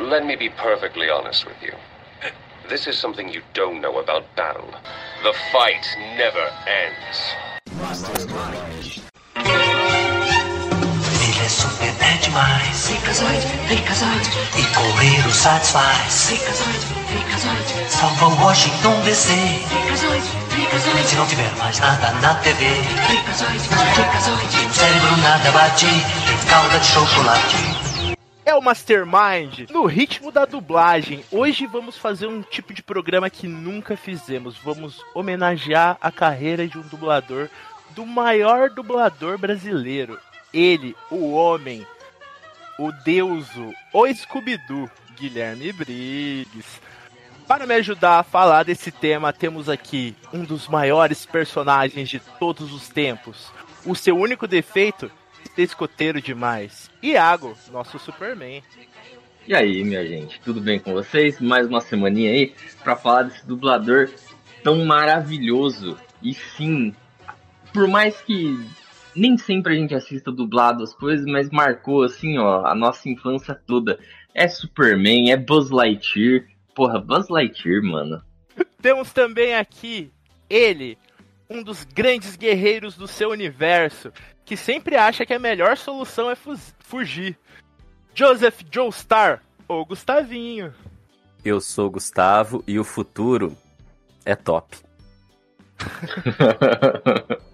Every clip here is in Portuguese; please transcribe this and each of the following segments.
Let me be perfectly honest with you. This is something you don't know about battle. The fight never ends. Ele é super demais. Freakazoid, Freakazoid. E correr o satisfaz. Freakazoid, Freakazoid. Salva Washington DC. Freakazoid, Freakazoid. Se não tiver mais nada na TV. Freakazoid, Freakazoid. O cérebro nada bate. Tem calda de chocolate. É o Mastermind no ritmo da dublagem. Hoje vamos fazer um tipo de programa que nunca fizemos. Vamos homenagear a carreira de um dublador do maior dublador brasileiro. Ele, o homem, o deuso, o Scooby-Doo, Guilherme Briggs. Para me ajudar a falar desse tema, temos aqui um dos maiores personagens de todos os tempos. O seu único defeito ser escoteiro demais. Iago, nosso Superman. E aí, minha gente, tudo bem com vocês? Mais uma semaninha aí para falar desse dublador tão maravilhoso. E sim, por mais que nem sempre a gente assista dublado as coisas, mas marcou assim, ó, a nossa infância toda. É Superman, é Buzz Lightyear. Porra, Buzz Lightyear, mano. Temos também aqui ele, um dos grandes guerreiros do seu universo, que sempre acha que a melhor solução é fugir. Joseph Joestar, ou Gustavinho. Eu sou Gustavo e o futuro é top.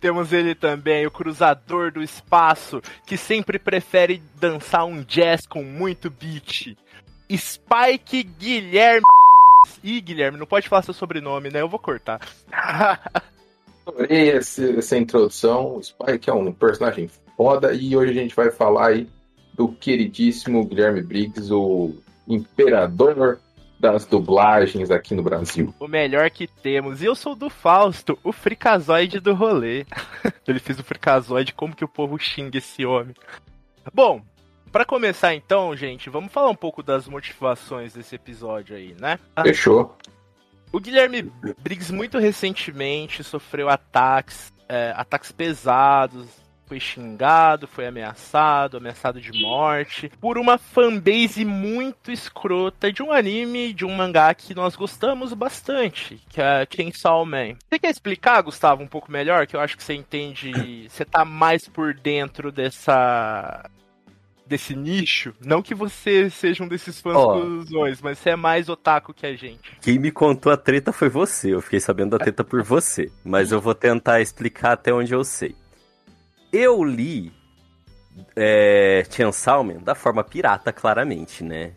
Temos ele também, o cruzador do espaço, que sempre prefere dançar um jazz com muito beat. Spike Guilherme. Ih, Guilherme, não pode falar seu sobrenome, né? Eu vou cortar. Adorei essa introdução. O Spike é um personagem foda e hoje a gente vai falar aí do queridíssimo Guilherme Briggs, o imperador das dublagens aqui no Brasil. O melhor que temos. E eu sou do Fausto, o fricazoide do rolê. Ele fez o fricazoide, como que o povo xinga esse homem? Bom, para começar então, gente, vamos falar um pouco das motivações desse episódio aí, né? Fechou. O Guilherme Briggs muito recentemente sofreu ataques, é, ataques pesados, foi xingado, foi ameaçado, ameaçado de morte, por uma fanbase muito escrota de um anime, de um mangá que nós gostamos bastante, que é Chainsaw Man. Você quer explicar, Gustavo, um pouco melhor? Que eu acho que você entende, você tá mais por dentro dessa desse nicho. Não que você seja um desses fãs oh. mas você é mais otaku que a gente. Quem me contou a treta foi você. Eu fiquei sabendo da treta por você. Mas eu vou tentar explicar até onde eu sei. Eu li é, Chainsaw Man da forma pirata, claramente, né?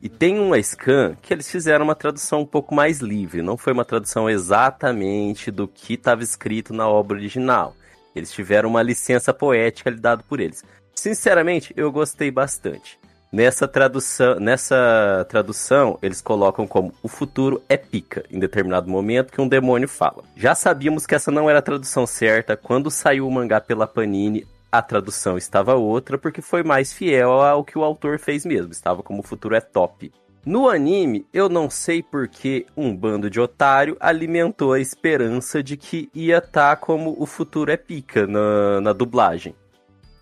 E tem uma scan que eles fizeram uma tradução um pouco mais livre. Não foi uma tradução exatamente do que estava escrito na obra original. Eles tiveram uma licença poética dada por eles. Sinceramente, eu gostei bastante. Nessa tradução, nessa tradução, eles colocam como o futuro é pica, em determinado momento que um demônio fala. Já sabíamos que essa não era a tradução certa. Quando saiu o mangá pela Panini, a tradução estava outra, porque foi mais fiel ao que o autor fez mesmo. Estava como o futuro é top. No anime, eu não sei porque um bando de otário alimentou a esperança de que ia estar tá como o futuro é pica na, na dublagem.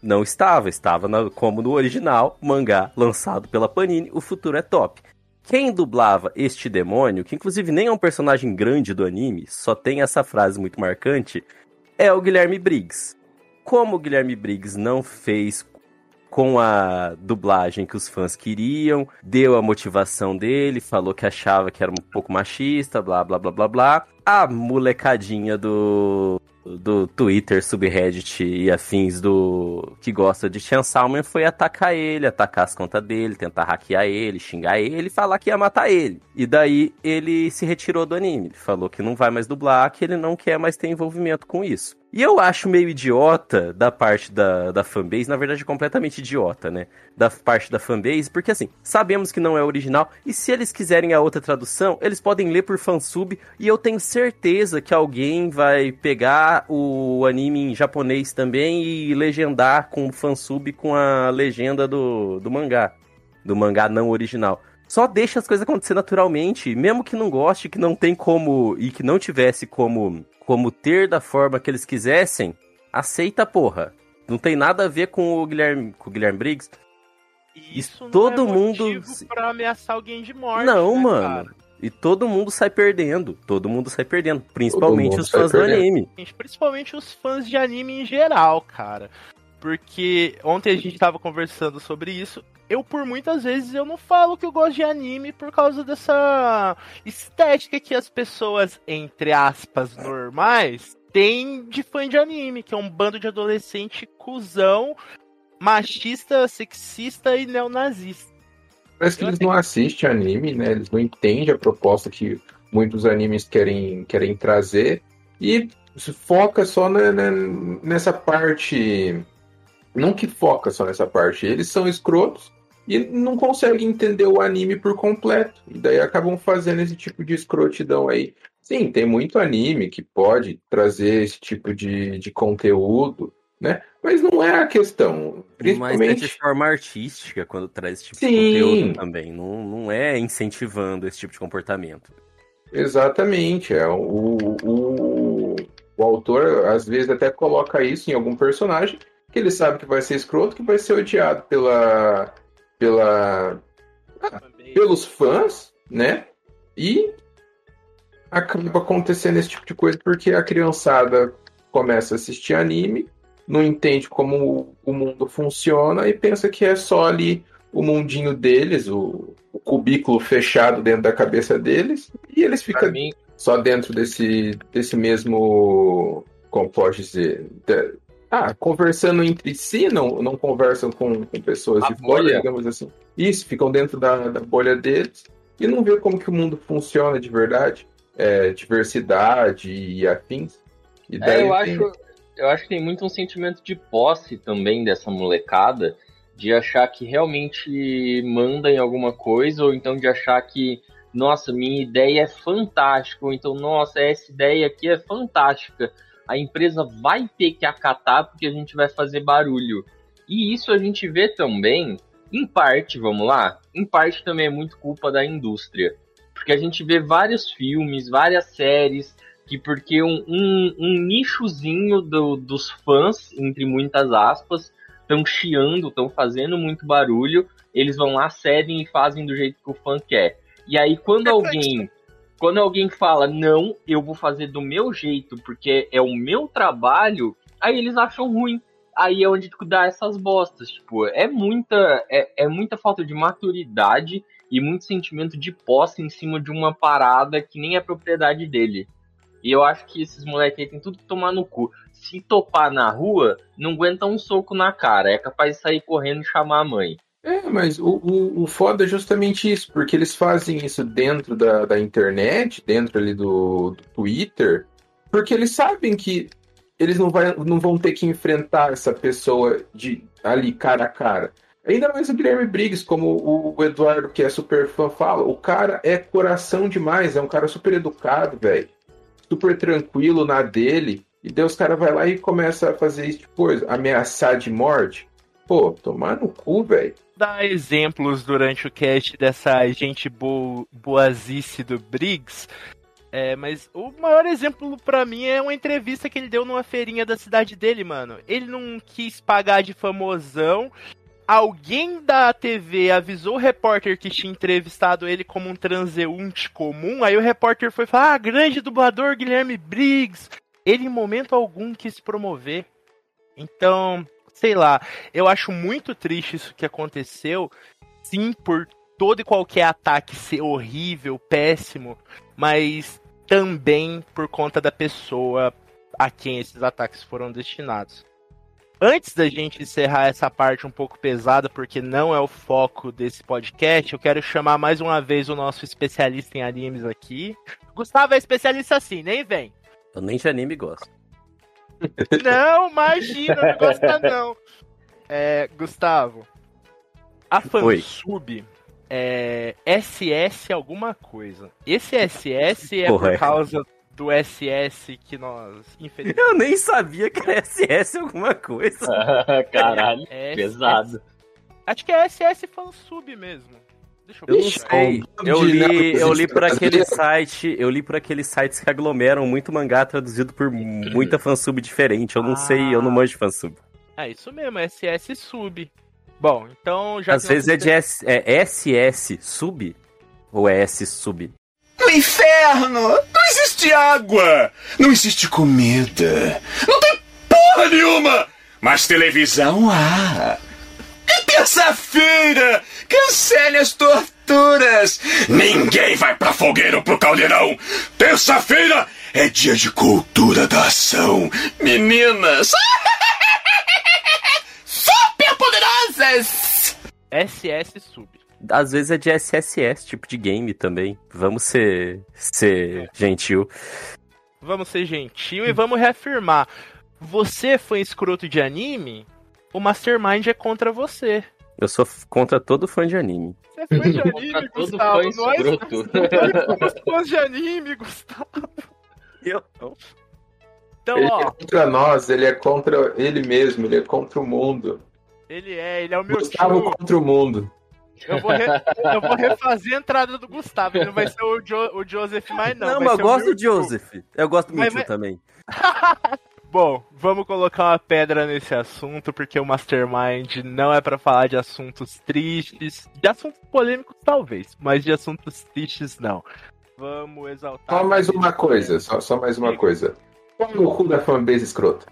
Não estava, estava na, como no original, mangá lançado pela Panini, O Futuro é Top. Quem dublava este demônio, que inclusive nem é um personagem grande do anime, só tem essa frase muito marcante, é o Guilherme Briggs. Como o Guilherme Briggs não fez com a dublagem que os fãs queriam, deu a motivação dele, falou que achava que era um pouco machista, blá blá blá blá blá. A molecadinha do do Twitter, subreddit e afins do que gosta de Chan Salman foi atacar ele, atacar as contas dele, tentar hackear ele, xingar ele falar que ia matar ele. E daí ele se retirou do anime. Ele falou que não vai mais dublar, que ele não quer mais ter envolvimento com isso. E eu acho meio idiota da parte da, da fanbase, na verdade completamente idiota, né? Da parte da fanbase, porque assim, sabemos que não é original, e se eles quiserem a outra tradução, eles podem ler por fansub, e eu tenho certeza que alguém vai pegar o anime em japonês também e legendar com fansub com a legenda do, do mangá. Do mangá não original só deixa as coisas acontecer naturalmente, mesmo que não goste, que não tem como e que não tivesse como como ter da forma que eles quisessem, aceita porra. Não tem nada a ver com o Guilherme, com o Guilherme Briggs. E isso todo não é mundo pra ameaçar alguém de morte. Não, né, mano. cara? E todo mundo sai perdendo. Todo mundo sai perdendo. Principalmente os fãs do anime. Principalmente os fãs de anime em geral, cara. Porque ontem a gente tava conversando sobre isso. Eu, por muitas vezes, eu não falo que eu gosto de anime por causa dessa estética que as pessoas, entre aspas, normais, têm de fã de anime, que é um bando de adolescente cuzão, machista, sexista e neonazista. Parece que eles não assistem anime, né? Eles não entendem a proposta que muitos animes querem, querem trazer e se foca só na- na- nessa parte. Não que foca só nessa parte, eles são escrotos e não conseguem entender o anime por completo. E daí acabam fazendo esse tipo de escrotidão aí. Sim, tem muito anime que pode trazer esse tipo de, de conteúdo, né? Mas não é a questão. Mas é de Principalmente. forma artística quando traz esse tipo Sim. de conteúdo também. Não, não é incentivando esse tipo de comportamento. Exatamente. É, o, o, o autor às vezes até coloca isso em algum personagem que ele sabe que vai ser escroto, que vai ser odiado pela, pela, pelos fãs, né? E acaba acontecendo esse tipo de coisa porque a criançada começa a assistir anime, não entende como o- mundo funciona e pensa que é só ali o mundinho deles, o, o cubículo fechado dentro da cabeça deles, e eles ficam mim, só dentro desse, desse mesmo, como pode dizer, de- ah, conversando entre si, não, não conversam com, com pessoas A de fora, bolha. digamos assim. Isso, ficam dentro da, da bolha deles e não vê como que o mundo funciona de verdade, é, diversidade e afins. E É, eu tem- acho, eu acho que tem muito um sentimento de posse também dessa molecada, de achar que realmente manda em alguma coisa, ou então de achar que, nossa, minha ideia é fantástica, ou então, nossa, essa ideia aqui é fantástica. A empresa vai ter que acatar porque a gente vai fazer barulho. E isso a gente vê também, em parte, vamos lá, em parte também é muito culpa da indústria. Porque a gente vê vários filmes, várias séries, que porque um, um, um nichozinho do- dos fãs, entre muitas aspas, estão chiando, estão fazendo muito barulho, eles vão lá, cedem e fazem do jeito que o fã quer. E aí quando alguém quando alguém fala não, eu vou fazer do meu jeito porque é o meu trabalho, aí eles acham ruim. Aí é onde dá essas bostas, tipo, é muita é, é muita falta de maturidade e muito sentimento de posse em cima de uma parada que nem é propriedade dele. E eu acho que esses moleques aí tem tudo que tomar no cu. Se topar na rua, não aguenta um soco na cara. É capaz de sair correndo e chamar a mãe. É, mas o, o, o foda é justamente isso, porque eles fazem isso dentro da, da internet, dentro ali do, do Twitter, porque eles sabem que eles não, vai, não vão ter que enfrentar essa pessoa de ali cara a cara. Ainda mais o Guilherme Briggs, como o Eduardo, que é super fã, fala, o cara é coração demais, é um cara super educado, velho. Super tranquilo na dele. E daí os caras vai lá e começa a fazer isso, tipo, ameaçar de morte. Pô, tomar no cu, velho. dar exemplos durante o cast dessa gente bo boazice do Briggs. É, mas o maior exemplo pra mim é uma entrevista que ele deu numa feirinha da cidade dele, mano. Ele não quis pagar de famosão. Alguém da TV avisou o repórter que tinha entrevistado ele como um transeunte comum. Aí o repórter foi falar: Ah, grande dublador Guilherme Briggs. Ele em momento algum quis promover. Então, sei lá, eu acho muito triste isso que aconteceu. Sim, por todo e qualquer ataque ser horrível, péssimo, mas também por conta da pessoa a quem esses ataques foram destinados. Antes da gente encerrar essa parte um pouco pesada, porque não é o foco desse podcast, eu quero chamar mais uma vez o nosso especialista em animes aqui. Gustavo é especialista assim, nem vem. Eu nem de anime gosto. Não, imagina, não gosta não. É, Gustavo, a fansub é SS alguma coisa. Esse SS é Porra, por causa do SS que nós, infelizmente... Eu nem sabia que era SS alguma coisa. Caralho, SS pesado. Acho que é SS fansub mesmo. Deixa eu Eu ver. sei. Eu li, eu li por aquele site, eu li por aqueles sites que aglomeram muito mangá traduzido por muita fansub diferente. Eu não sei, eu não manjo de fansub. É isso mesmo, SS sub. Bom, então já Às vezes é de S, é SS sub ou é S sub? No inferno! Não existe água! Não existe comida! Não tem porra nenhuma! Mas televisão há! E terça-feira! Cancele as torturas! Ninguém vai pra fogueira ou pro caldeirão! Terça-feira é dia de cultura da ação! Meninas! Super poderosas! SS sub. Às vezes é de SSS, tipo de game também. Vamos ser, ser gentil. Vamos ser gentil e vamos reafirmar. Você foi escroto de anime? O Mastermind é contra você. Eu sou contra todo fã de anime. Você é fã de anime, todo Gustavo. fã Nós, escroto. nós somos fãs de anime, Gustavo. Eu não. Então, Ele é ó, contra nós, ele é contra ele mesmo, ele é contra o mundo. ele é, ele é o meu Gustavo tio. contra o mundo. Eu vou, re- eu vou refazer a entrada do Gustavo. Ele não vai ser o, Jo- o Joseph mais, não. Não, vai mas eu gosto do. Joseph. Eu gosto do Mas Mewtwo vai- também. Bom, vamos colocar uma pedra nesse assunto, porque o Mastermind não é pra falar de assuntos tristes. De assuntos polêmicos, talvez, mas de assuntos tristes, não. Vamos exaltar. Só mais uma coisa, só, só mais uma coisa. Qual o cu da fanbase escrota?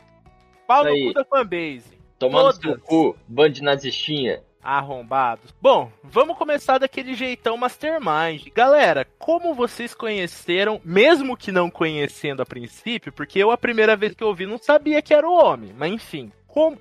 Pau no cu da fanbase. Tomando Todas. seu cu, band nazistinha. Arrombados. Bom, vamos começar daquele jeitão Mastermind. Galera, como vocês conheceram, mesmo que não conhecendo a princípio, porque eu a primeira vez que ouvi não sabia que era o homem, mas enfim.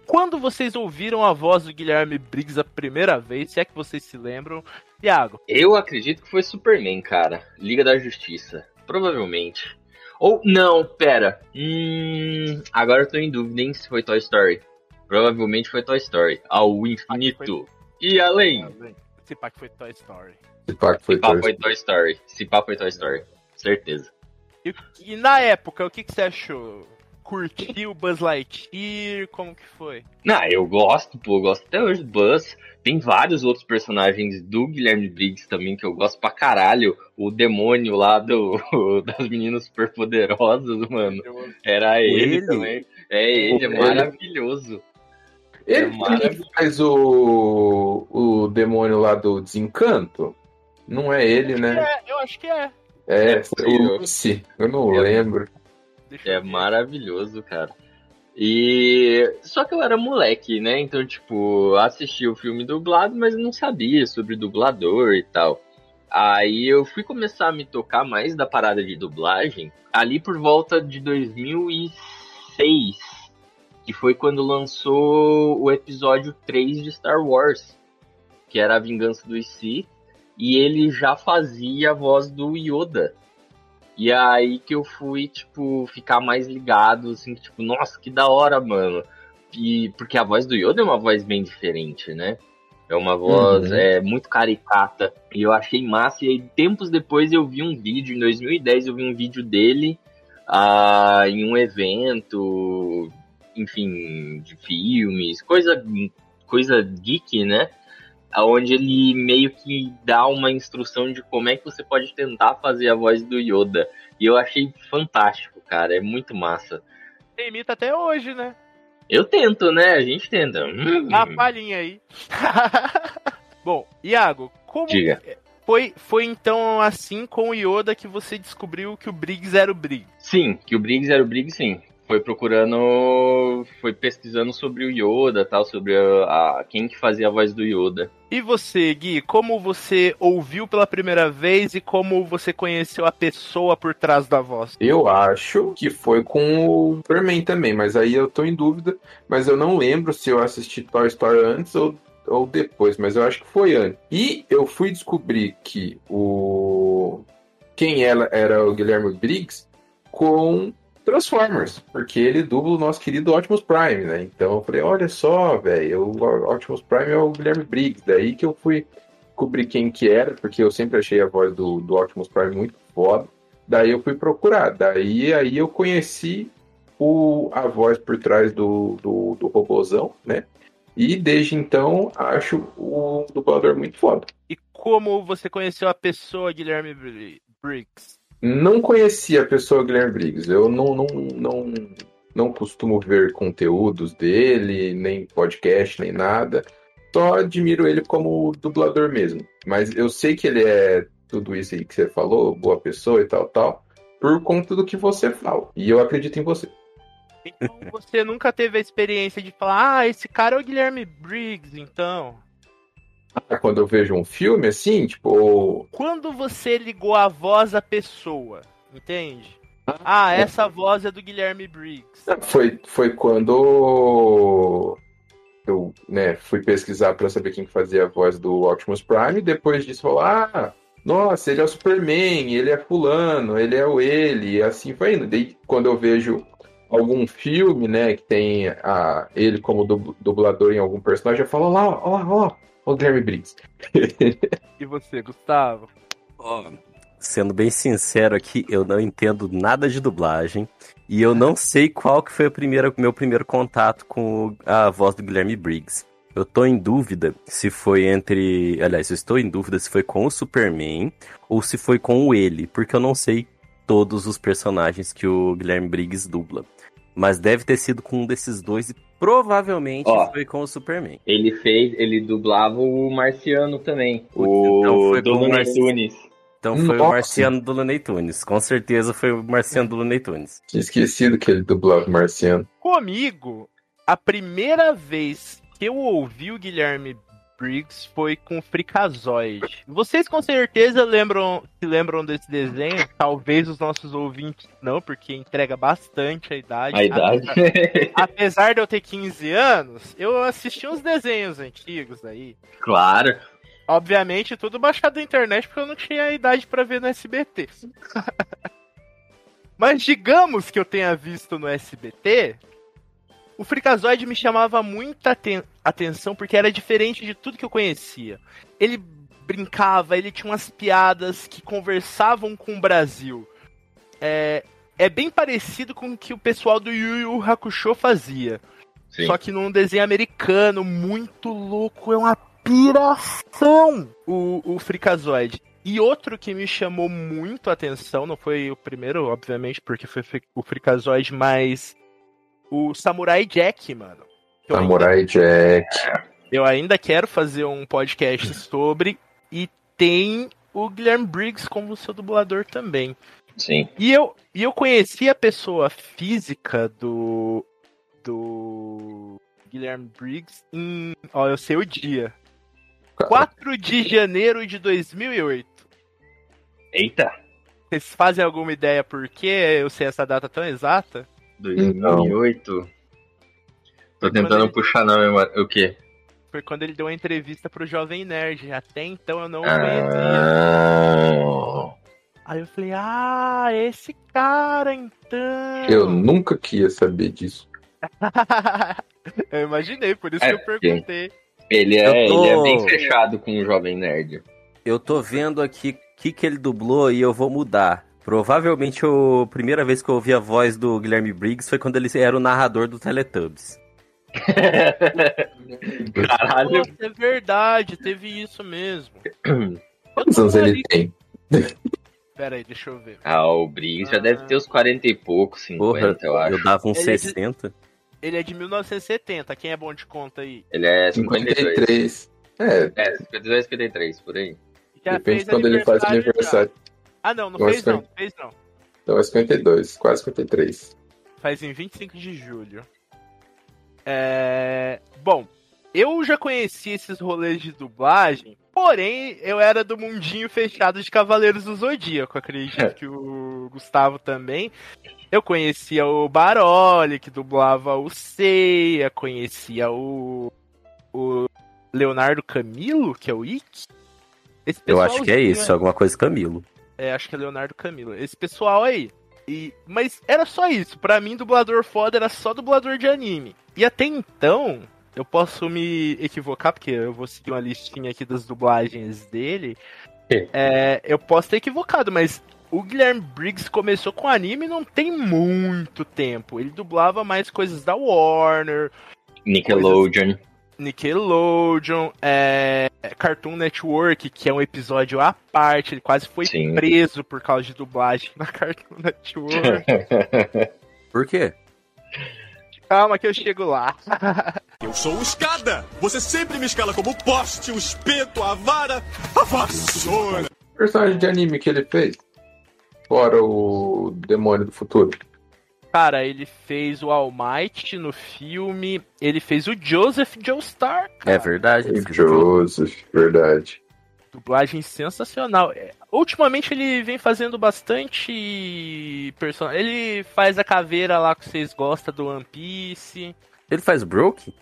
quando vocês ouviram a voz do Guilherme Briggs a primeira vez, se é que vocês se lembram, Iago, Eu acredito que foi Superman, cara. Liga da Justiça. Provavelmente. Ou, não, pera. Hum. Agora eu tô em dúvida, hein, se foi Toy Story. Provavelmente foi Toy Story. Ao infinito. E além. esse pá que foi Toy Story. Esse pacto foi Se pá torto. foi Toy Story. Se pá foi Toy Story. Certeza. E, e na época, o que, que você achou? Curtiu Buzz Lightyear? Como que foi? Não, eu gosto, pô, eu gosto até hoje do Buzz. Tem vários outros personagens do Guilherme Briggs também que eu gosto pra caralho. O demônio lá do, das meninas superpoderosas, mano. Era ele, Ele? também. É ele, é maravilhoso. Ele É que maravilhoso. faz o, o demônio lá do desencanto? Não é ele, né? É, eu acho que é. É, É, o eu. Lucy. Eu não Eu- lembro. Eu É maravilhoso, cara. E só que eu era moleque, né? Então, tipo, assisti o filme dublado, mas não sabia sobre dublador e tal. Aí eu fui começar a me tocar mais da parada de dublagem ali por volta de 2006, que foi quando lançou o episódio 3 de Star Wars, que era a Vingança dos Sith, e ele já fazia a voz do Yoda. E aí que eu fui, tipo, ficar mais ligado, assim, tipo, nossa, que da hora, mano. E porque a voz do Yoda é uma voz bem diferente, né? É uma voz Uhum. é, muito caricata. E eu achei massa. E aí, tempos depois, eu vi um vídeo, em 2010, eu vi um vídeo dele ah, em um evento, enfim, de filmes, coisa, coisa geek, né? Onde ele meio que dá uma instrução de como é que você pode tentar fazer a voz do Yoda. E eu achei fantástico, cara. É muito massa. Você imita até hoje, né? Eu tento, né? A gente tenta. Hum. Dá uma palhinha aí. Bom, Iago, como Diga. foi, foi então assim com o Yoda que você descobriu que o Briggs era o Briggs? Sim, que o Briggs era o Briggs, sim. Foi procurando, foi pesquisando sobre o Yoda, tal, sobre a, a- quem que fazia a voz do Yoda. E você, Gui, como você ouviu pela primeira vez e como você conheceu a pessoa por trás da voz? Eu acho que foi com o Superman também, mas aí eu tô em dúvida. Mas eu não lembro se eu assisti Toy Story antes ou, ou depois, mas eu acho que foi antes. E eu fui descobrir que o. Quem era, era o Guilherme Briggs com Transformers, porque ele dubla o nosso querido Optimus Prime, né? Então eu falei, olha só, velho, o Optimus Prime é o Guilherme Briggs. Daí que eu fui descobrir quem que era, porque eu sempre achei a voz do, do Optimus Prime muito foda. Daí eu fui procurar. Daí aí eu conheci o, a voz por trás do, do, do né? E desde então acho o dublador muito foda. E como você conheceu a pessoa Guilherme Bri- Briggs? Não conhecia a pessoa Guilherme Briggs. Eu não, não, não, não costumo ver conteúdos dele, nem podcast, nem nada. só admiro ele como dublador mesmo. Mas eu sei que ele é tudo isso aí que você falou, boa pessoa e tal, tal, por conta do que você fala. E eu acredito em você. Então você nunca teve a experiência de falar, ah, esse cara é o Guilherme Briggs, então. Ah, Quando eu vejo um filme assim, tipo, Quando você ligou a voz à pessoa, entende? Ah, essa voz é do Guilherme Briggs. Foi, foi quando eu né, fui pesquisar pra saber quem que fazia a voz do Optimus Prime. Depois disso, falou: Ah, nossa, ele é o Superman, ele é Fulano, ele é o ele, e assim foi indo. Daí, quando eu vejo algum filme, né, que tem a, ele como dub- dublador em algum personagem, eu falo: Ó lá, ó ó ó o Guilherme Briggs. E você, Gustavo? Ó, Sendo bem sincero aqui, eu não entendo nada de dublagem. E eu não sei qual que foi o primeiro, meu primeiro contato com a voz do Guilherme Briggs. Eu tô em dúvida se foi entre. Aliás, eu estou em dúvida se foi com o Superman ou se foi com o ele, porque eu não sei todos os personagens que o Guilherme Briggs dubla. Mas deve ter sido com um desses dois e provavelmente Ó. foi com o Superman. Ele fez, ele dublava o Marciano também. Putz, então O foi do o Looney Marci- Tunes. Então foi o Nossa. Marciano do Looney Tunes. Com certeza foi o Marciano do Looney Tunes. Tinha esquecido que ele dublava o Marciano. Comigo, a primeira vez que eu ouvi o Guilherme Briggs foi com o Fricazoide. Vocês com certeza lembram, se lembram desse desenho? Talvez os nossos ouvintes não, porque entrega bastante a idade. A idade. Apesar, apesar de eu ter 15 anos, eu assisti uns desenhos antigos aí. claro. Obviamente, tudo baixado da internet porque eu não tinha a idade pra ver no SBT. Mas digamos que eu tenha visto no SBT, o Freakazoid me chamava muita aten- atenção porque era diferente de tudo que eu conhecia. Ele brincava, ele tinha umas piadas que conversavam com o Brasil. É, é bem parecido com o que o pessoal do Yu Yu Hakusho fazia. Sim. Só que num desenho americano, muito louco, é uma piração o, o Freakazoid. E outro que me chamou muito a atenção, não foi o primeiro, obviamente, porque foi o Freakazoid, mas o Samurai Jack, mano. Eu ainda- Samurai Jack. eu ainda quero fazer um podcast sobre e tem o Guilherme Briggs como seu dublador também. Sim. E eu, e eu conheci a pessoa física do. do. Guilherme Briggs em. Ó, eu sei o dia. 4 de janeiro de 2008. Eita. Vocês fazem alguma ideia por que eu sei essa data tão exata? 2008. Tô tentando ele- puxar na memória. O quê? Foi quando ele deu uma entrevista pro Jovem Nerd. Até então eu não conhecia. Ah, Aí eu falei, ah, esse cara então. Eu nunca queria saber disso. eu imaginei, por isso É, que eu perguntei. ele, é, tô- ele é bem fechado com o Jovem Nerd. Eu tô vendo aqui o que, que ele dublou e eu vou mudar. Provavelmente a primeira vez que eu ouvi a voz do Guilherme Briggs foi quando ele era o narrador do Teletubbies. Caralho. Nossa, é verdade, teve isso mesmo. Quantos anos ele tem? Pera aí, deixa eu ver. Ah, o Briggs já deve ter uns 40 e poucos, 50, Porra, eu acho. eu dava uns Ele é de- 60. Ele é de 1970, quem é bom de conta aí? Ele é 52. 53. É, É, 52, 53, por aí. Já depende de quando ele faz já. Ah, não, não Eu fez acho que- não, fez não. Então é 52, quase 53. Faz em 25 de julho. É... Bom, eu já conheci esses rolês de dublagem, porém eu era do mundinho fechado de Cavaleiros do Zodíaco, acredito que o Gustavo também. Eu conhecia o Baroli, que dublava o Seiya, conhecia o, o Leonardo Camilo, que é o. Esse Eu acho que é isso, alguma coisa Camilo. É, acho que é Leonardo Camilo. Esse pessoal aí. E, mas era só isso. Pra mim, dublador foda era só dublador de anime. E até então, eu posso me equivocar, porque eu vou seguir uma listinha aqui das dublagens dele. É, eu posso ter equivocado, mas o Guilherme Briggs começou com anime não tem muito tempo. Ele dublava mais coisas da Warner, Nickelodeon. Nickelodeon, é, Cartoon Network, que é um episódio à parte, ele quase foi Sim. preso por causa de dublagem na Cartoon Network. Por quê? Calma que eu chego lá. Eu sou o escada! Você sempre me escala como o poste, o espeto, a vara, a vassoura! Personagem de anime que ele fez? Fora o Demônio do Futuro. Cara, ele fez o All Might no filme, ele fez o Joseph Joestar, cara. É verdade. O o Joseph, verdade. Dublagem sensacional. É, Ultimamente ele vem fazendo bastante personagem. Ele faz a caveira lá que vocês gostam do One Piece. Ele faz Broke?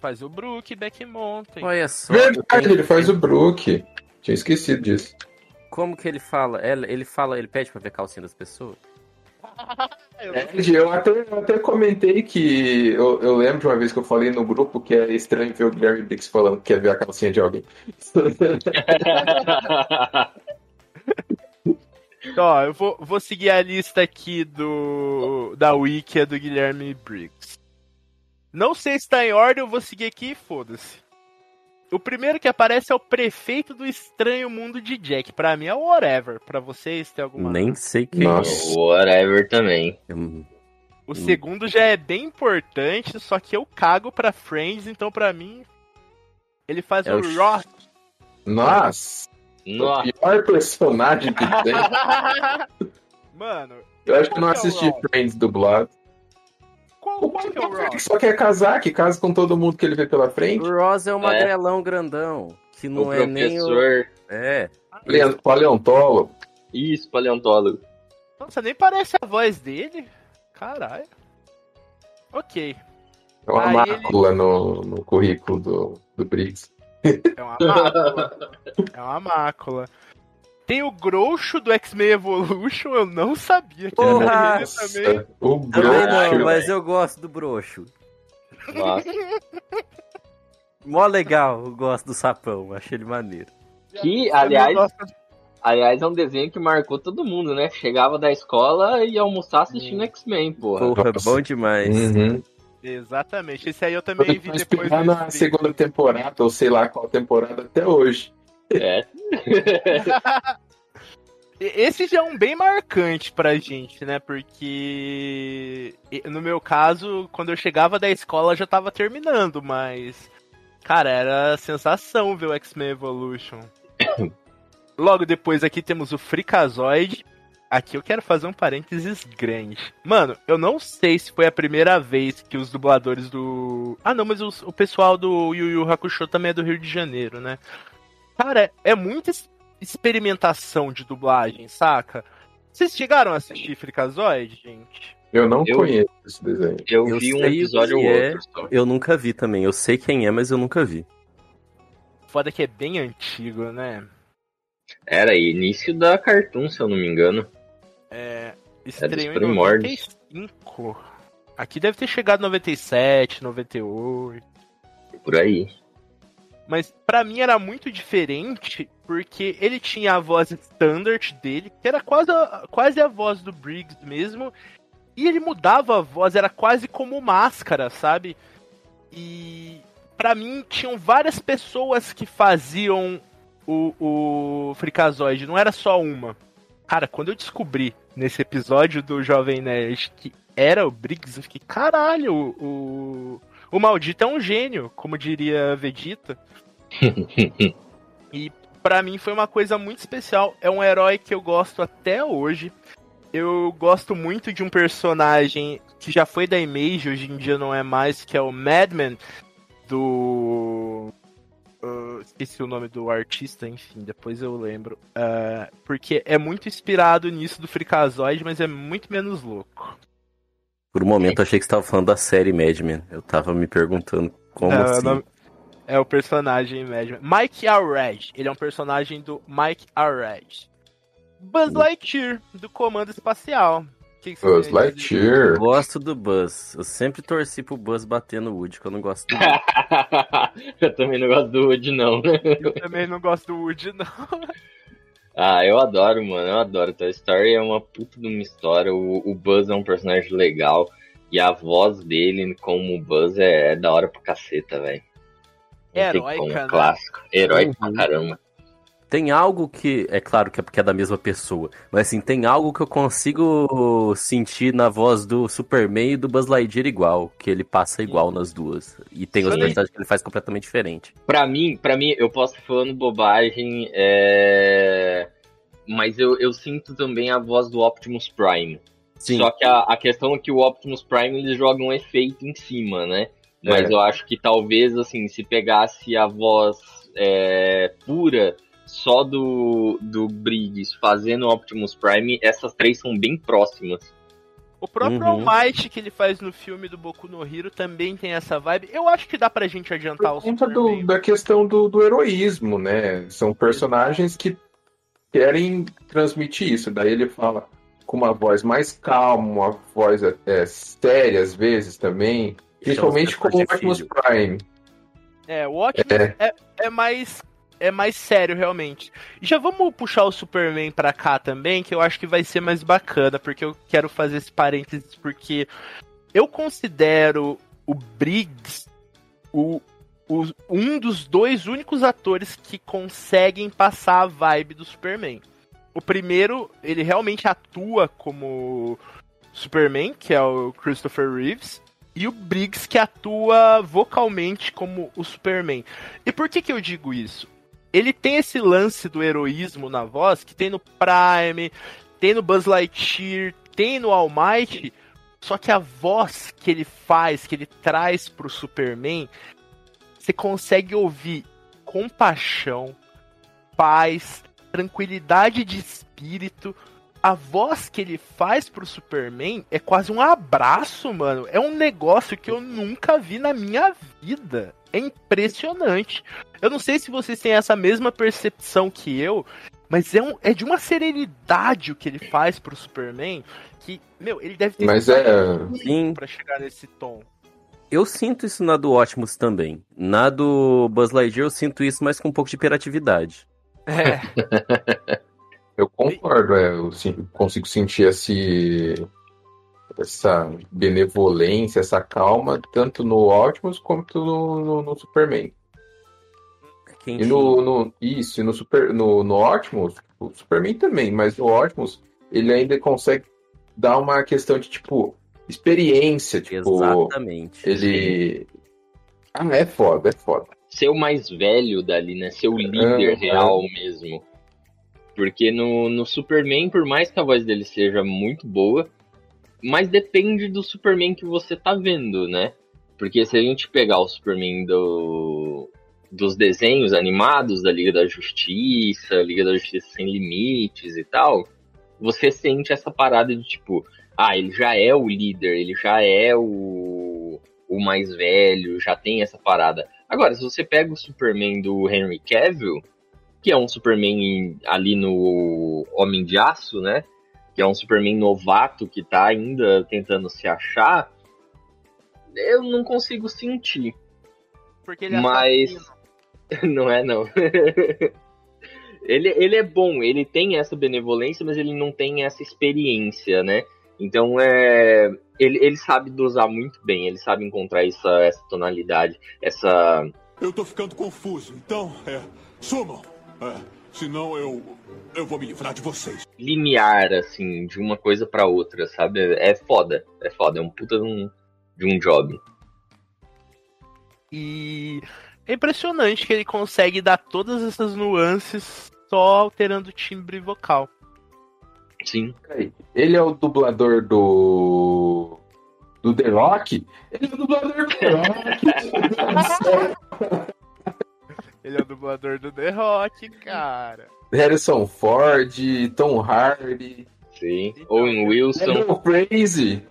Faz o Brook Back Mountain. Olha só. Verdade, ele faz o Brook. Tinha esquecido disso. Como que ele fala? Ele, ele fala, ele pede pra ver calcinha das pessoas? Ed, eu até, eu até comentei que eu, eu lembro de uma vez que eu falei no grupo que é estranho ver o Guilherme Briggs falando que quer ver a calcinha de alguém. Ó, eu vou, vou seguir a lista aqui do da Wiki do Guilherme Briggs. Não sei se tá em ordem, eu vou seguir aqui e foda-se. O primeiro que aparece é o prefeito do estranho mundo de Jack. Pra mim é o Whatever. Pra vocês, tem alguma. Nem sei quem Nossa. Whatever também. é. Hum, O segundo já é bem importante, só que eu cago pra Friends, então pra mim. Ele faz É o o Ross. Nossa, o Nossa, pior personagem que tem. Mano, Eu acho que não é o assisti? Friends dublado. Qual, O qual que é o que Ross? só quer casar, que casa com todo mundo que ele vê pela frente. O Ross é o É. magrelão grandão. Que não o é nem o. professor. É. Pale- Paleontólogo. Isso, paleontólogo. Nossa, nem parece a voz dele. Caralho. Ok. É uma ele- mácula no, no currículo do, do Briggs. É uma mácula. é uma mácula. Tem o Groucho do X-Men Evolution, eu não sabia que Porra! também. o não, Groucho. mas eu gosto do broxo. Mó legal, eu gosto do sapão, achei ele maneiro. Que, aliás, aliás, é um desenho que marcou todo mundo, né? Chegava da escola e ia almoçar assistindo X-Men, porra. Porra, Nossa. bom demais. Uhum. Exatamente. Esse aí eu também vi Vai depois. na segunda temporada, ou sei lá qual temporada, até hoje. É. Esse já é um bem marcante pra gente, né? Porque no meu caso, quando eu chegava da escola já tava terminando, mas cara, era sensação ver o X-Men Evolution. Logo depois aqui temos o Freakazoid. Aqui eu quero fazer um parênteses grande. Mano, eu não sei se foi a primeira vez que os dubladores do. Ah, não, mas os- o pessoal do Yu Yu Hakusho também é do Rio de Janeiro, né? Cara, é muita experimentação de dublagem, saca? Vocês chegaram a assistir Freakazoid, gente? Eu não Eu- conheço esse desenho. Eu, Eu vi um episódio ou é. outro só. Eu nunca vi também. Eu sei quem é, mas eu nunca vi. Foda que é bem antigo, né? Era início da Cartoon, se eu não me engano. É, dos estreou em primórdios. 95. Aqui deve ter chegado em 97, 98. Por aí. Mas pra mim era muito diferente, porque ele tinha a voz standard dele, que era quase a, quase a voz do Briggs mesmo, e ele mudava a voz, era quase como máscara, sabe? E pra mim tinham várias pessoas que faziam o, o Freakazoid, não era só uma. Cara, quando eu descobri nesse episódio do Jovem Nerd que era o Briggs, eu fiquei, caralho, o, o maldito é um gênio, como diria Vegeta. E pra mim foi uma coisa muito especial. É um herói que eu gosto até hoje. Eu gosto muito de um personagem que já foi da Image, hoje em dia não é mais, que é o Madman do. ah, esqueci o nome do artista, enfim, depois eu lembro. Ah, porque é muito inspirado nisso do Freakazoid, mas é muito menos louco. Por um momento eu achei que você tava falando da série Mad Men. Eu tava me perguntando como É, assim. o nome- É o personagem Madman. Mike Arred. Ele é um personagem do Mike Arred. Buzz Lightyear, do Comando Espacial. O que que Buzz? Lightyear. Eu gosto do Buzz. Eu sempre torci pro Buzz bater no Woody, que eu não gosto do eu também não gosto do Woody, não. Eu também não gosto do Woody, não. ah, eu adoro, mano. Eu adoro. Toy Story é uma puta de uma história. O, o Buzz é um personagem legal. E a voz dele como Buzz é, é da hora pra caceta, velho. Tem Heróica, como, né? Clássico. Heróico pra Uhum. caramba. Tem algo que. É claro que é porque é da mesma pessoa. Mas assim, tem algo que eu consigo sentir na voz do Superman e do Buzz Lightyear igual. Que ele passa igual nas duas. E tem Sim. personagens que ele faz completamente diferente. Pra mim, para mim, eu posso estar falando bobagem, é... mas eu, eu sinto também a voz do Optimus Prime. Sim. Só que a, a questão é que o Optimus Prime eles jogam um efeito em cima, né? Mas É. eu acho que talvez, assim, se pegasse a voz é, pura só do, do Briggs fazendo o Optimus Prime, essas três são bem próximas. O próprio Uhum. All Might que ele faz no filme do Boku no Hero também tem essa vibe. Eu acho que dá pra gente adiantar o Por conta do- da questão do, do heroísmo, né? São personagens que querem transmitir isso. Daí ele fala com uma voz mais calma, uma voz é, séria às vezes também. Principalmente Chama-se com o Optimus. Prime. É, o Optimus é. É, mais. É mais sério, realmente. Já vamos puxar o Superman pra cá também, que eu acho que vai ser mais bacana, porque eu quero fazer esse parênteses, porque eu considero o Briggs o, o- um dos dois únicos atores que conseguem passar a vibe do Superman. O primeiro, ele realmente atua como Superman, que é o Christopher Reeves, e o Briggs que atua vocalmente como o Superman. E por que que eu digo isso? Ele tem esse lance do heroísmo na voz que tem no Prime, tem no Buzz Lightyear, tem no All Might, só que a voz que ele faz, que ele traz pro Superman, você consegue ouvir compaixão, paz, tranquilidade de espírito. A voz que ele faz pro Superman é quase um abraço, mano. É um negócio que eu nunca vi na minha vida. É impressionante. Eu não sei se vocês têm essa mesma percepção que eu, mas é, um, é de uma serenidade o que ele faz pro Superman que, meu, ele deve ter Mas é. Sim. pra chegar nesse tom. Eu sinto isso na do Optimus também. Na do Buzz Lightyear eu sinto isso, mas com um pouco de hiperatividade. É. Eu concordo, é, eu consigo sentir esse, essa benevolência, essa calma, tanto no Optimus quanto no, no- no Superman. É E no, no- isso, e no, super, no, no Optimus, o Superman também, mas no Optimus ele ainda consegue dar uma questão de tipo experiência, tipo, Exatamente. ele. Ah, é foda, é foda. ser o mais velho dali, né? Ser o líder É, real mesmo. Porque no, no Superman, por mais que a voz dele seja muito boa, mas depende do Superman que você tá vendo, né? Porque se a gente pegar o Superman do, dos desenhos animados da Liga da Justiça, Liga da Justiça Sem Limites e tal, você sente essa parada de tipo, ah, ele já é o líder, ele já é o, o mais velho, já tem essa parada. Agora, se você pega o Superman do Henry Cavill, que é um Superman ali no Homem de Aço, né? Que é um Superman novato que tá ainda tentando se achar, eu não consigo sentir. Porque ele é Mas- assassino. Não é, não. ele, ele é bom, ele tem essa benevolência, mas ele não tem essa experiência, né? Então é. Ele, ele sabe dosar muito bem, ele sabe encontrar essa, essa tonalidade, essa. Eu tô ficando confuso, então, é. Sumam! É, senão eu. Eu vou me livrar de vocês. limiar, assim, de uma coisa pra outra, sabe? É foda, é foda, é um puta de um, de um job. E é impressionante que ele consegue dar todas essas nuances só alterando o timbre vocal. Sim. Ele é o dublador do. Do The Rock? Ele é o dublador do The Rock! Ele é o dublador do The Rock, cara. Harrison Ford, Tom Hardy, Sim. Owen Wilson. Brandon Crazy.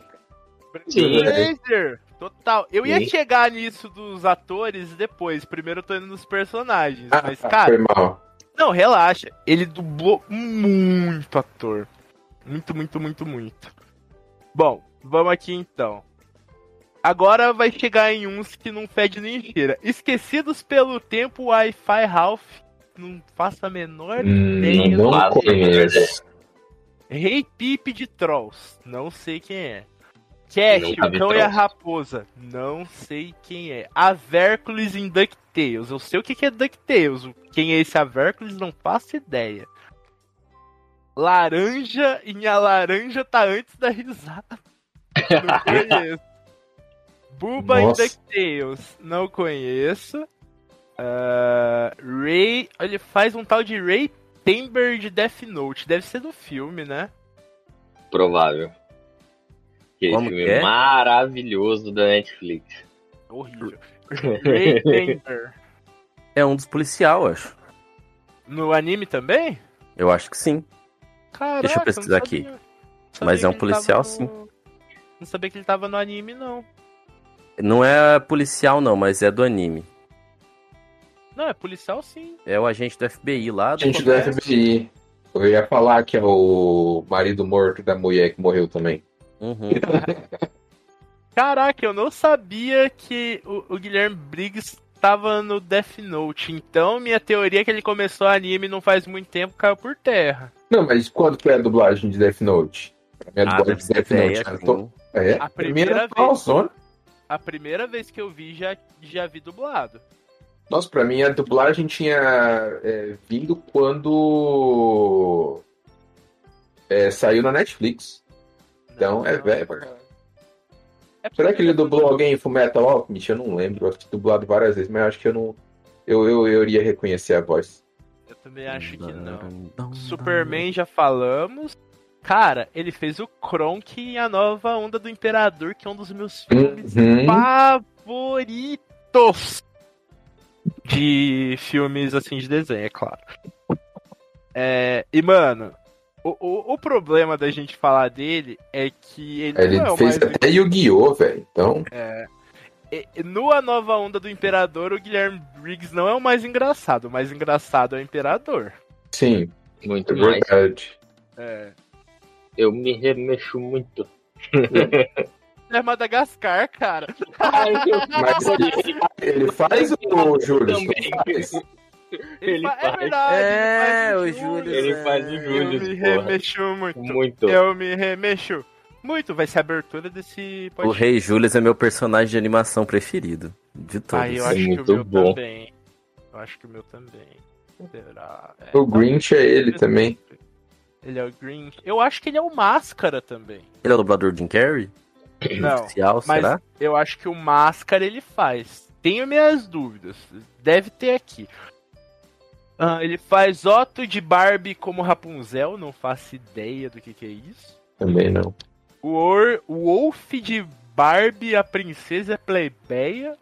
Sim. Fraser, total. Eu ia Sim. chegar nisso dos atores depois. Primeiro eu tô indo nos personagens. Ah, mas, tá, cara, foi mal. não, relaxa. Ele dublou muito ator. Muito, muito, muito, muito. Bom, vamos aqui então. Agora vai chegar em uns que não fede nem cheira. Esquecidos pelo tempo, Wi-Fi Ralph. Não faço a menor Hum, ideia. não conheço. Rei Pipe de Trolls. Não sei quem é. Cash, Nunca o cão e a raposa. Não sei quem é. Avercules em DuckTales. Eu sei o que é DuckTales. Quem é esse Avercules, não faço ideia. Laranja em A Laranja tá antes da risada. Não conheço. Buba Nossa. em DuckTales. Não conheço. Ah, Ray. Ele faz um tal de Ray Timber de Death Note. Deve ser do filme, né? Provável. Que Como filme que é? maravilhoso da Netflix. Horrível. É um dos policial, eu acho. No anime também? Eu acho que sim. Caraca, Deixa eu pesquisar aqui. Sabia Mas é um policial, no- sim. Não sabia que ele tava no anime, não. Não é policial, não, mas é do anime. Não, é policial sim. É o agente do FBI lá do Gente do. FBI. Eu ia falar que é o marido morto da mulher que morreu também. Uhum. Caraca, eu não sabia que o, o Guilherme Briggs tava no Death Note. Então, minha teoria é que ele começou anime não faz muito tempo caiu por terra. Não, mas quando que é a dublagem de Death Note? A minha Ah, dublagem deve de Death Note. assim. tô- É, A primeira primeira vez. A primeira vez que eu vi, já, já vi dublado. Nossa, pra mim a dublagem tinha é, vindo quando é, saiu na Netflix. Então é velho caralho. É Será que ele dublou alguém em Fullmetal Alchemist? Eu não lembro. Eu acho que dublado várias vezes, mas eu acho que eu não. Eu, eu, eu iria reconhecer a voz. Eu também acho que não. Superman já falamos. Cara, ele fez o Kronk em A Nova Onda do Imperador, que é um dos meus filmes Uhum. favoritos de filmes assim de desenho, é claro. É, e mano, o, o, o problema da gente falar dele é que ele, Ele não é o fez mais até Yu-Gi-Oh, velho. Então, E- No A Nova Onda do Imperador, o Guilherme Briggs não é o mais engraçado. O mais engraçado é o Imperador. sim, Muito é mais. verdade. É. Eu me remexo muito. É Madagascar, cara. Ai, eu Mas ele, ele faz o Júlio? também. Faz. Ele fa- É faz. verdade. É, ele o faz Júlio. Ele é. faz o Eu Júlio, me porra. remexo muito. Muito. Eu me remexo muito. Vai ser a abertura desse O podcast. Rei Júlio é meu personagem de animação preferido. De todos. Ah, eu É acho que muito o meu bom. também. Eu acho que o meu também. Será? É, O Grinch é ele também. Ele é o Grinch. Eu acho que ele é o Máscara também. Ele é o dublador de Jim Carrey? Não, Oficial, mas será? eu acho que o Máscara ele faz. Tenho minhas dúvidas. Deve ter aqui. Ah, ele faz Otto de Barbie como Rapunzel. Não faço ideia do que, que é isso. Também não. O, Or, Wolf de Barbie, a princesa plebeia.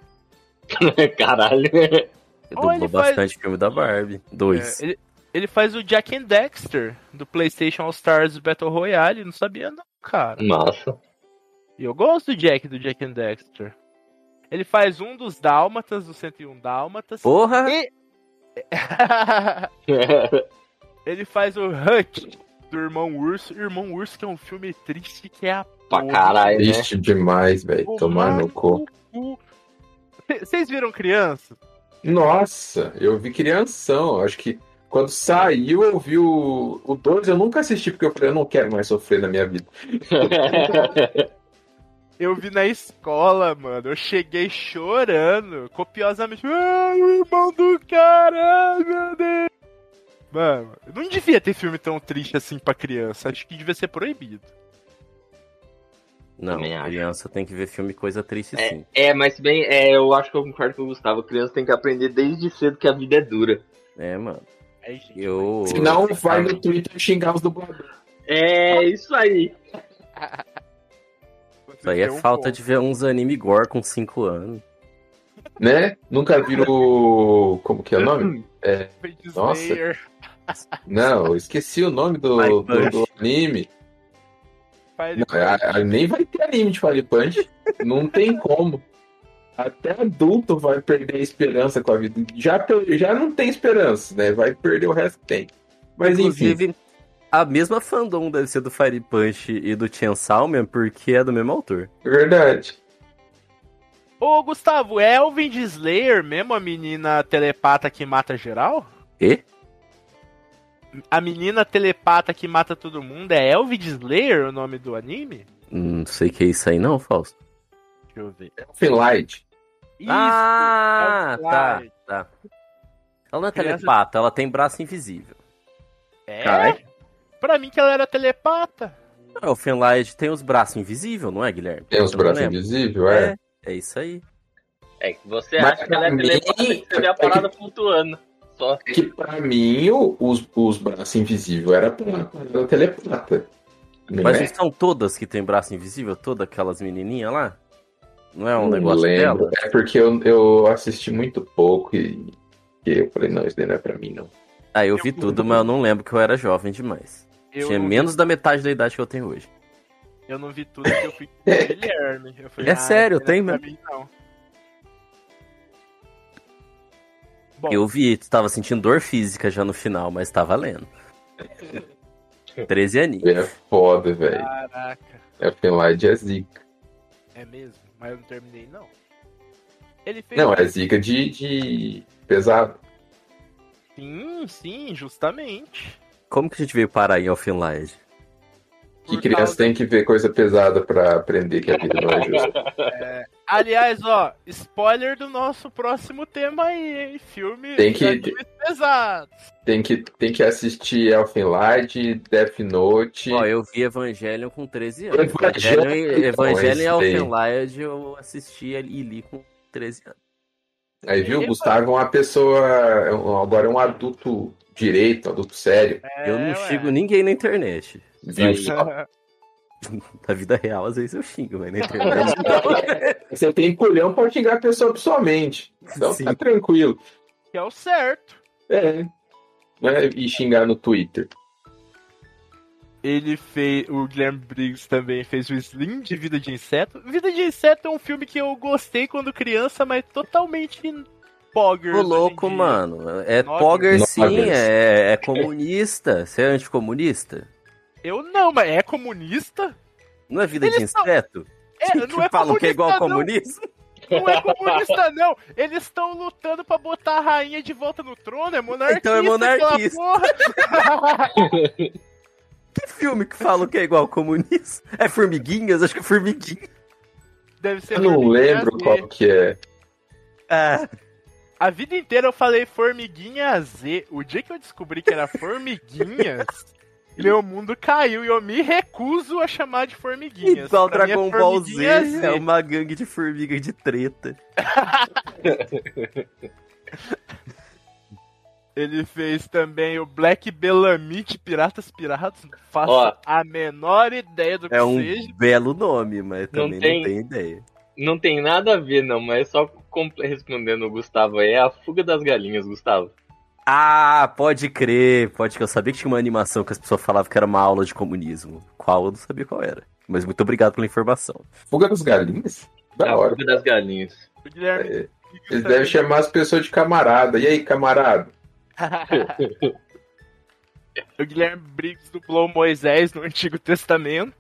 Caralho. Ele Ou ele dublou faz- bastante filme da Barbie. Dois. É, ele, ele faz o Jack and Dexter do PlayStation All Stars Battle Royale. Não sabia, não, cara. Nossa. E eu gosto do Jack do Jack and Dexter. Ele faz um dos Dálmatas, do 101 Dálmatas. Porra! E- ele faz o Huck do Irmão Urso. Irmão Urso, que é um filme triste que é a pra porra. caralho, né? Triste demais, velho. Tomar no cu. Vocês viram criança? Nossa, eu vi crianção. Acho que quando saiu, eu vi o, o 2, eu nunca assisti, porque eu falei, eu não quero mais sofrer na minha vida. Eu vi na escola, mano. Eu cheguei chorando, copiosamente. Ai, o irmão do cara, meu Deus. Mano, não devia ter filme tão triste assim pra criança. Acho que devia ser proibido. Não, Também acho. criança tem que ver filme coisa triste sim. É, mas bem, é, eu acho que eu concordo com o Gustavo. Criança tem que aprender desde cedo que a vida é dura. É, mano. É, gente, Eu. Se não, vai no Twitter xingar os dubladores. É isso aí. Isso aí é um falta ponto. de ver uns anime gore com 5 anos. Né? Nunca viram o. Como que é o nome? Fate Nossa. Não, eu esqueci o nome do, do, do anime. Não, a- a- nem vai ter anime de Fire Punch. Não tem como. Até adulto vai perder a esperança com a vida. Já, já não tem esperança, né? Vai perder o resto que tem. Mas enfim. A mesma fandom deve ser do Fire Punch e do Chainsaw Man, porque é do mesmo autor. É verdade. Ô, Gustavo, é Elvin de Slayer mesmo a menina telepata que mata geral? E? A menina telepata que mata todo mundo é Elvin de Slayer o nome do anime? Não sei o que é isso aí não, Fausto. Deixa eu ver. Finlight. Isso, ah, é o tá, tá. Ela não é telepata, ela tem braço invisível. É? Caralho. Pra mim que ela era telepata. Ah, O Fenlight tem os braços invisíveis, não é, Guilherme? Tem os Eu braços invisíveis, é. É, é isso aí. É que você Mas acha que ela é mim- telepata e você vê a parada flutuando. Só. Que pra mim, os, os braços invisíveis era pra pra telepata. Não Mas é? são todas que tem braço invisível? Todas aquelas menininhas lá? Não é um Não negócio lembro. dela? É porque eu, eu assisti muito pouco e, e eu falei, não, isso daí não é pra mim, não. Ah, eu vi tudo, mas eu não lembro que eu era jovem demais. Eu Tinha menos da metade da idade que eu tenho hoje. eu não vi tudo que eu fui com o Guilherme. Eu falei, É ah, sério, tem mesmo. Bom, Eu vi, tu tava sentindo dor física já no final, mas tá valendo. 13 aninhos. É foda, velho. caraca, É Finlight é zica. é mesmo? Mas eu não terminei, não. Ele fez. Não, é zica de, de pesado. Sim, sim, justamente. Como que a gente veio parar em Elfenlight? Que criança causa- tem que ver coisa pesada pra aprender que a vida não é justa. Aliás, ó, spoiler do nosso próximo tema aí, hein? Filme Tem que- pesados. Tem que, tem que assistir Elfen Light, Death Note. Ó, eu vi Evangelion com 13 anos. Evangelion, Evangelion, e daí. Elfenlight eu assisti e li com 13 anos. Aí viu, o Gustavo é uma pessoa. é Agora é um adulto direito, adulto sério. eu não É, ué. xingo ninguém na internet. Viu Aí, só? Na vida real, às vezes eu xingo, mas na internet. Você tem culhão pra xingar a pessoa pessoalmente. Então Sim. tá tranquilo. Que é o certo. É. Não é e xingar no Twitter. Ele fez. O Guilherme Briggs também fez o Slim de Vida de Inseto. Vida de Inseto é um filme que eu gostei quando criança, mas totalmente pogger. Ô, louco, mano. É Noggers. Pogger sim, Noggers. é, é comunista. Você é anticomunista? Eu não, mas é comunista? Não é vida de Eles são- inseto? É, não é Falam que é igual ao comunista, comunismo? não. É comunista, não. Eles estão lutando pra botar a rainha de volta no trono. É monarquista. Então é monarquista. Que filme que falam que é igual ao comunismo? É Formiguinhas? Acho que é Formiguinhas. Deve ser Eu não Formiguinha lembro qual que é. Ah, A vida inteira eu falei Formiguinha Z. O dia que eu descobri que era Formiguinhas, meu mundo caiu e eu me recuso a chamar de Formiguinhas. igual Pra mim é Dragon Ball Z, Formiguinha é uma gangue de formiga de treta. Ele fez também o Black Bellamy de Piratas Piratas. Não faço Ó. a menor ideia do que É um seja. belo nome, mas Não também tem- não tenho ideia. Não tem nada a ver, não, mas só comple- respondendo o Gustavo aí, é a fuga das galinhas, Gustavo. Ah, pode crer, pode que eu sabia que tinha uma animação que as pessoas falavam que era uma aula de comunismo. Qual eu não sabia qual era. Mas muito obrigado pela informação. Fuga dos galinhas? É Da a hora. fuga das galinhas. O Guilherme. É, Eles devem chamar as pessoas de camarada. E aí, camarada? o Guilherme Briggs dublou Moisés no Antigo Testamento.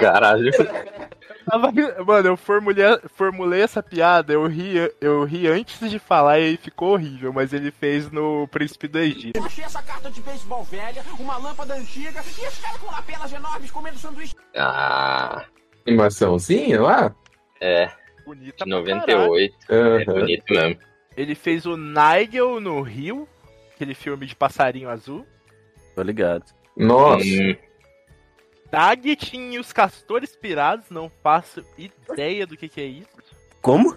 Caralho. Tava- Mano, eu formulei, formulei essa piada, eu ri, eu ri antes de falar e ficou horrível, mas ele fez no Príncipe do Egito. Eu achei essa carta de beisebol velha, uma lâmpada antiga e esse cara com lapelas enormes comendo sanduíche. Ah, Animaçãozinha lá? é, Bonita de pra caralho. 98. É Aham. bonito mesmo. Ele fez o Nigel no Rio, aquele filme de passarinho azul. Tô ligado. Nossa. Hum, Daggett e os Castores Pirados, não faço ideia do que, que é isso. Como?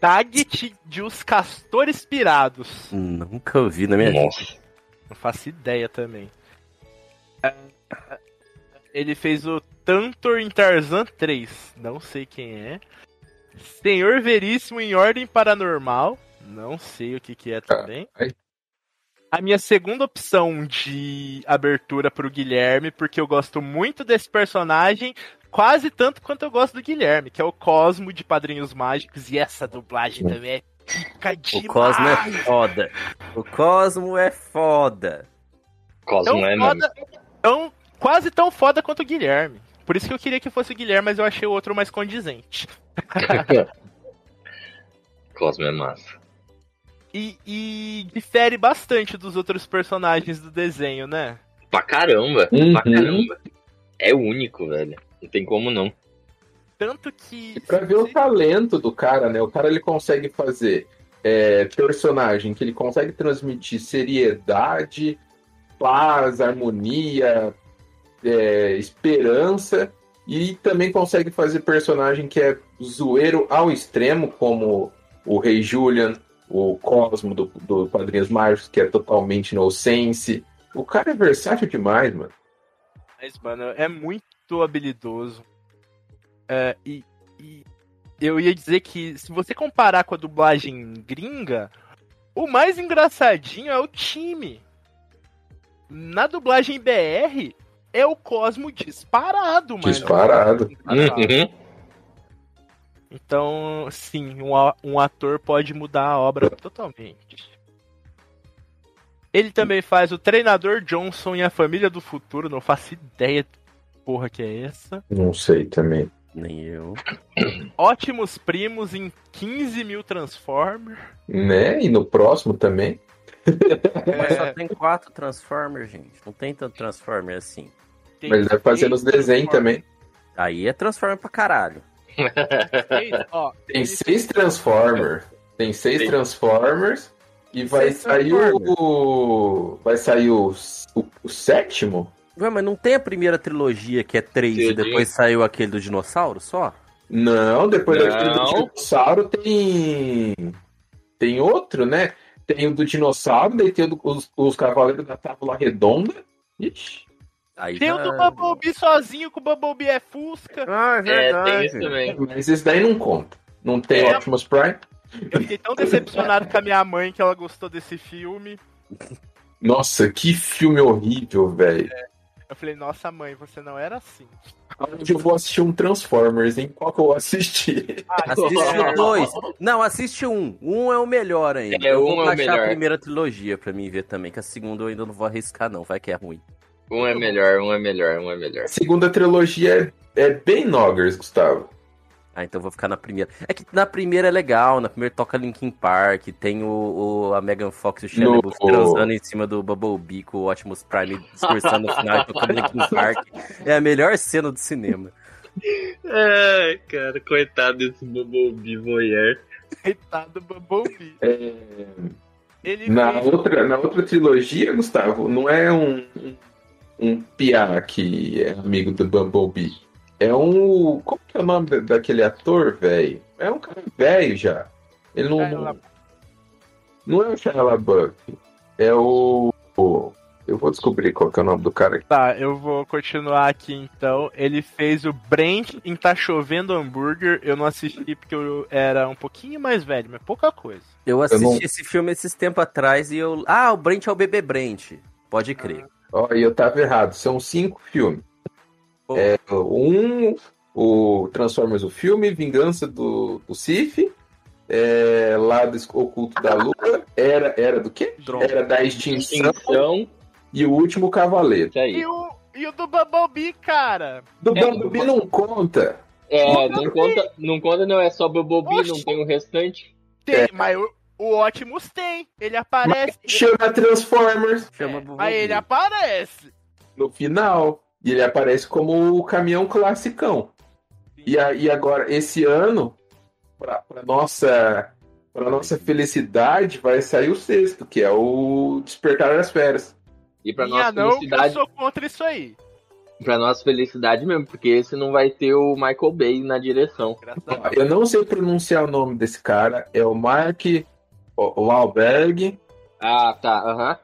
Daggett de Os Castores Pirados. Nunca ouvi na minha vida. Não faço ideia também. É, Ele fez o Tantor em Tarzan 3. Não sei quem é. Senhor Veríssimo em Ordem Paranormal. Não sei o que, que é também. ai. A minha segunda opção de abertura pro Guilherme, porque eu gosto muito desse personagem, quase tanto quanto eu gosto do Guilherme, que é o Cosmo de Padrinhos Mágicos. E essa dublagem também é pica demais. O Cosmo é foda. O Cosmo é foda. Cosmo tão é foda, tão, quase tão foda quanto o Guilherme. Por isso que eu queria que fosse o Guilherme, mas eu achei o outro mais condizente. Cosmo é massa. E, e difere bastante dos outros personagens do desenho, né? Pra caramba, Uhum. pra caramba. É único, velho. Não tem como não. Tanto que. E pra ver o talento do cara, né? O cara ele consegue fazer é, personagem que ele consegue transmitir seriedade, paz, harmonia, é, esperança, e também consegue fazer personagem que é zoeiro ao extremo, como o Rei Julian, o Cosmo do, do Padrinhos Mágicos, que é totalmente inocente. O cara é versátil demais, mano. Mas, mano, é muito habilidoso. É, e, e eu ia dizer que se você comparar com a dublagem gringa, o mais engraçadinho é o time. Na dublagem BR, é o Cosmo disparado, mano. Disparado. Uhum. Então, sim, um, um ator pode mudar a obra totalmente. Ele também faz o treinador Johnson em A Família do Futuro, não faço ideia que porra que é essa. Não sei também. Nem eu. Ótimos primos em 15 mil Transformers. Né? E no próximo também. Mas só tem quatro Transformers, gente. Não tem tanto Transformer assim. Tem Mas ele deve fazer nos desenhos também. Aí é Transformer pra caralho. Ó, Tem seis Transformers. Tem seis Tem. Transformers. E vai Seis sair o. Vai sair o, o, o sétimo? Ué, mas não tem a primeira trilogia que é três e Sim. depois saiu aquele do dinossauro só? Não, depois Não. daquele do dinossauro tem. Tem outro, né? Tem o do dinossauro, daí tem o do- os, os Cavaleiros da Tábua Redonda. Ixi. Aí Tem o do Bumblebee sozinho, que o Bumblebee é Fusca. Ah, é É, tem verdade. isso também. Mas esse daí não conta. Não tem É. Optimus Prime. Eu fiquei tão decepcionado com a minha mãe que ela gostou desse filme. Nossa, que filme horrível, velho. Eu falei, nossa mãe, você não era assim. Onde eu vou assistir um Transformers, hein? Qual que eu vou assistir? Assiste o dois. Não, assiste um. Um é o melhor ainda. É, eu um vou é o baixar melhor. a primeira trilogia pra mim ver também, que a segunda eu ainda não vou arriscar, não. Vai que é ruim. Um é melhor, um é melhor, um é melhor. A segunda trilogia é, é bem Noggers, Gustavo. Ah, então vou ficar na primeira. É que na primeira é legal, na primeira toca Linkin Park, tem o, o- a Megan Fox e o LaBeouf transando em cima do Bumblebee com o Optimus Prime discursando no final e tocando Linkin Park. É a melhor cena do cinema. Ai, cara, coitado desse Bumblebee voyeur. Coitado do Bumblebee. É, Ele na, fez- outra, na outra trilogia, Gustavo, não é um, um, um piá que é amigo do Bumblebee. É um. Como que é o nome da- daquele ator, velho? É um cara velho já. Ele não. Não é o Shia LaBeouf. É o. Eu vou descobrir qual que é o nome do cara aqui. Tá, eu vou continuar aqui então. Ele fez o Brent em Tá Chovendo Hambúrguer. Eu não assisti porque eu era um pouquinho mais velho, mas pouca coisa. Eu assisti não- esse filme esses tempos atrás e eu. Ah, o Brent é o bebê Brent. Pode crer. Ó, e eu tava errado. São cinco filmes. Pô. É, um, o Transformers, o filme, Vingança do, do Sif, é, Lado Oculto da Lua, era, era do quê? Droga. Era da extinção Extinção, e o Último Cavaleiro. isso aí. E o, e o do Bumblebee, cara? Do É, Bumblebee não conta. É, não conta, não conta, não é só Bumblebee, Oxi. não tem o restante. Tem, É. mas o Optimus tem. Ele aparece. Chama Transformers Chama É, mas ele aparece. no final. E ele aparece como o caminhão classicão. E, a- e agora, esse ano, para nossa, pra nossa felicidade, vai sair o sexto, que é o Despertar das Feras. E pra Minha nossa não, que eu felicidade, sou contra isso aí. pra nossa felicidade mesmo, porque esse não vai ter o Michael Bay na direção. Eu não sei pronunciar o nome desse cara, é o Mark Wahlberg. Ah, tá, aham.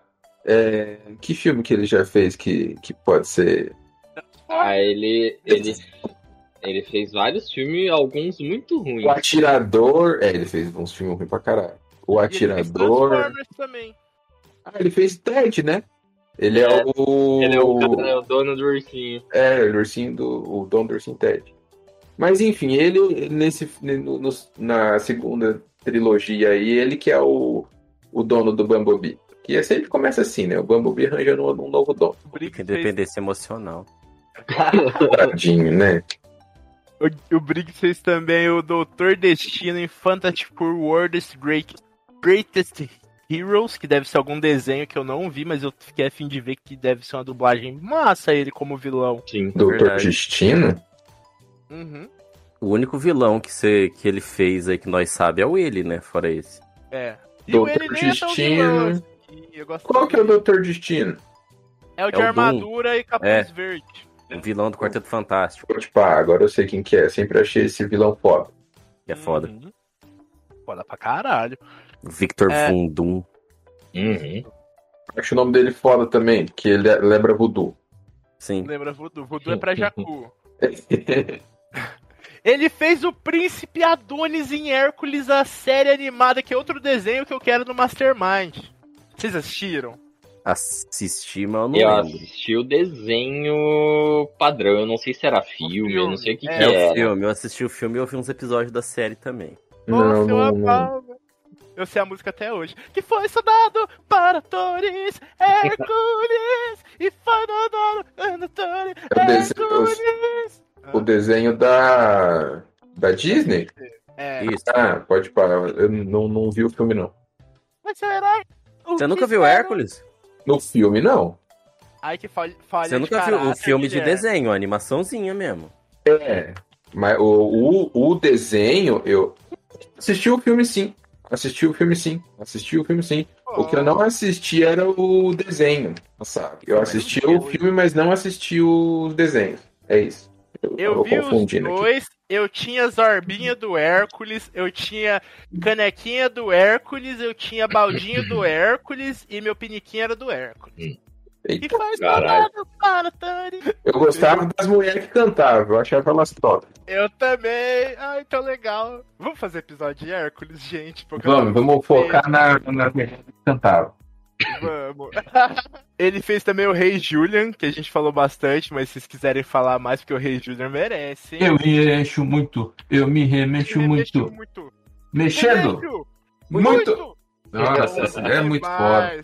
É, que filme que ele já fez que, que pode ser. Ah, ele, ele, ele fez vários filmes, alguns muito ruins. O Atirador. É, ele fez uns filmes ruins pra caralho. O. E ele fez Atirador. Também. Ah, ele fez Ted, né? Ele é, É, o. Ele é o, cara, é o dono do ursinho. É, o ursinho do. O dono do ursinho Ted. Mas enfim, ele nesse, no- no- na segunda trilogia aí, ele que é o, o dono do Bumblebee. Que sempre começa assim, né? O Bumblebee arranjando um, um novo dono. Fez, Independência emocional. Tadinho, né? o, o Briggs fez também o Doutor Destino em Fantastic Four World's Great, Greatest Heroes, que deve ser algum desenho que eu não vi, mas eu fiquei a fim de ver que deve ser uma dublagem massa ele como vilão. Sim. Doutor Verdade. Destino? Uhum. O único vilão que, você, que ele fez aí que nós sabe é o ele, né? Fora esse. É. E Doutor é tão Destino. vilão eu gosto Qual que é o. Doutor Destino? É o de É o Doom. armadura e capuz É. verde. O vilão do Quarteto Fantástico. Tipo, ah, agora eu sei quem que é. Sempre achei esse vilão foda. É foda. Uhum. Foda pra caralho. Victor É. Vundum. Uhum. Acho o nome dele foda também, que ele lembra voodoo. Sim. Lembra Voodoo? Voodoo é pra Jacu. Ele fez o Príncipe Adonis em Hércules, a série animada, que é outro desenho que eu quero no Mastermind. Vocês assistiram? Assisti, mas eu não Eu lembro. assisti o desenho padrão, eu não sei se era filme, eu não sei o que, É, que É o filme, eu assisti o filme e eu vi uns episódios da série também. Não, Nossa, eu não, não. amava. Eu sei a música até hoje. Que foi soldado para Torres, Hércules, e foi Torres, É o desenho- Hércules. O desenho da. da Disney? É, Isso. Ah, pode parar. Eu não, não vi o filme, não. o. O Você nunca viu espero? Hércules? No filme, não. Ai, que falha, falha Você de nunca viu o filme de desenho, a animaçãozinha mesmo. É. Mas o, o, o desenho, eu. Assisti o filme sim. Assisti o filme sim. Assisti o filme sim. O que eu não assisti era o desenho, sabe? Eu assisti o filme, mas não assisti os desenhos. É isso. Eu tô vi os confundindo aqui. dois, eu tinha Zorbinha do Hércules, eu tinha canequinha do Hércules, eu tinha baldinho do Hércules e meu piniquinho era do Hércules. E Eita, faz caralho. para Torres. Eu gostava das mulheres que cantavam, eu achava elas top. Eu também. Ai, tão legal. Vamos fazer episódio de Hércules, gente? Vamos, eu- vamos focar na, na mulher que cantava. Vamos. Ele fez também o Rei Julian, que a gente falou bastante, mas se vocês quiserem falar mais, porque o Rei Julian merece. hein? Eu me remexo muito, eu me remexo Ele muito. mexeu muito. Mexendo? Remexo Muito! Nossa, Nossa, é muito foda.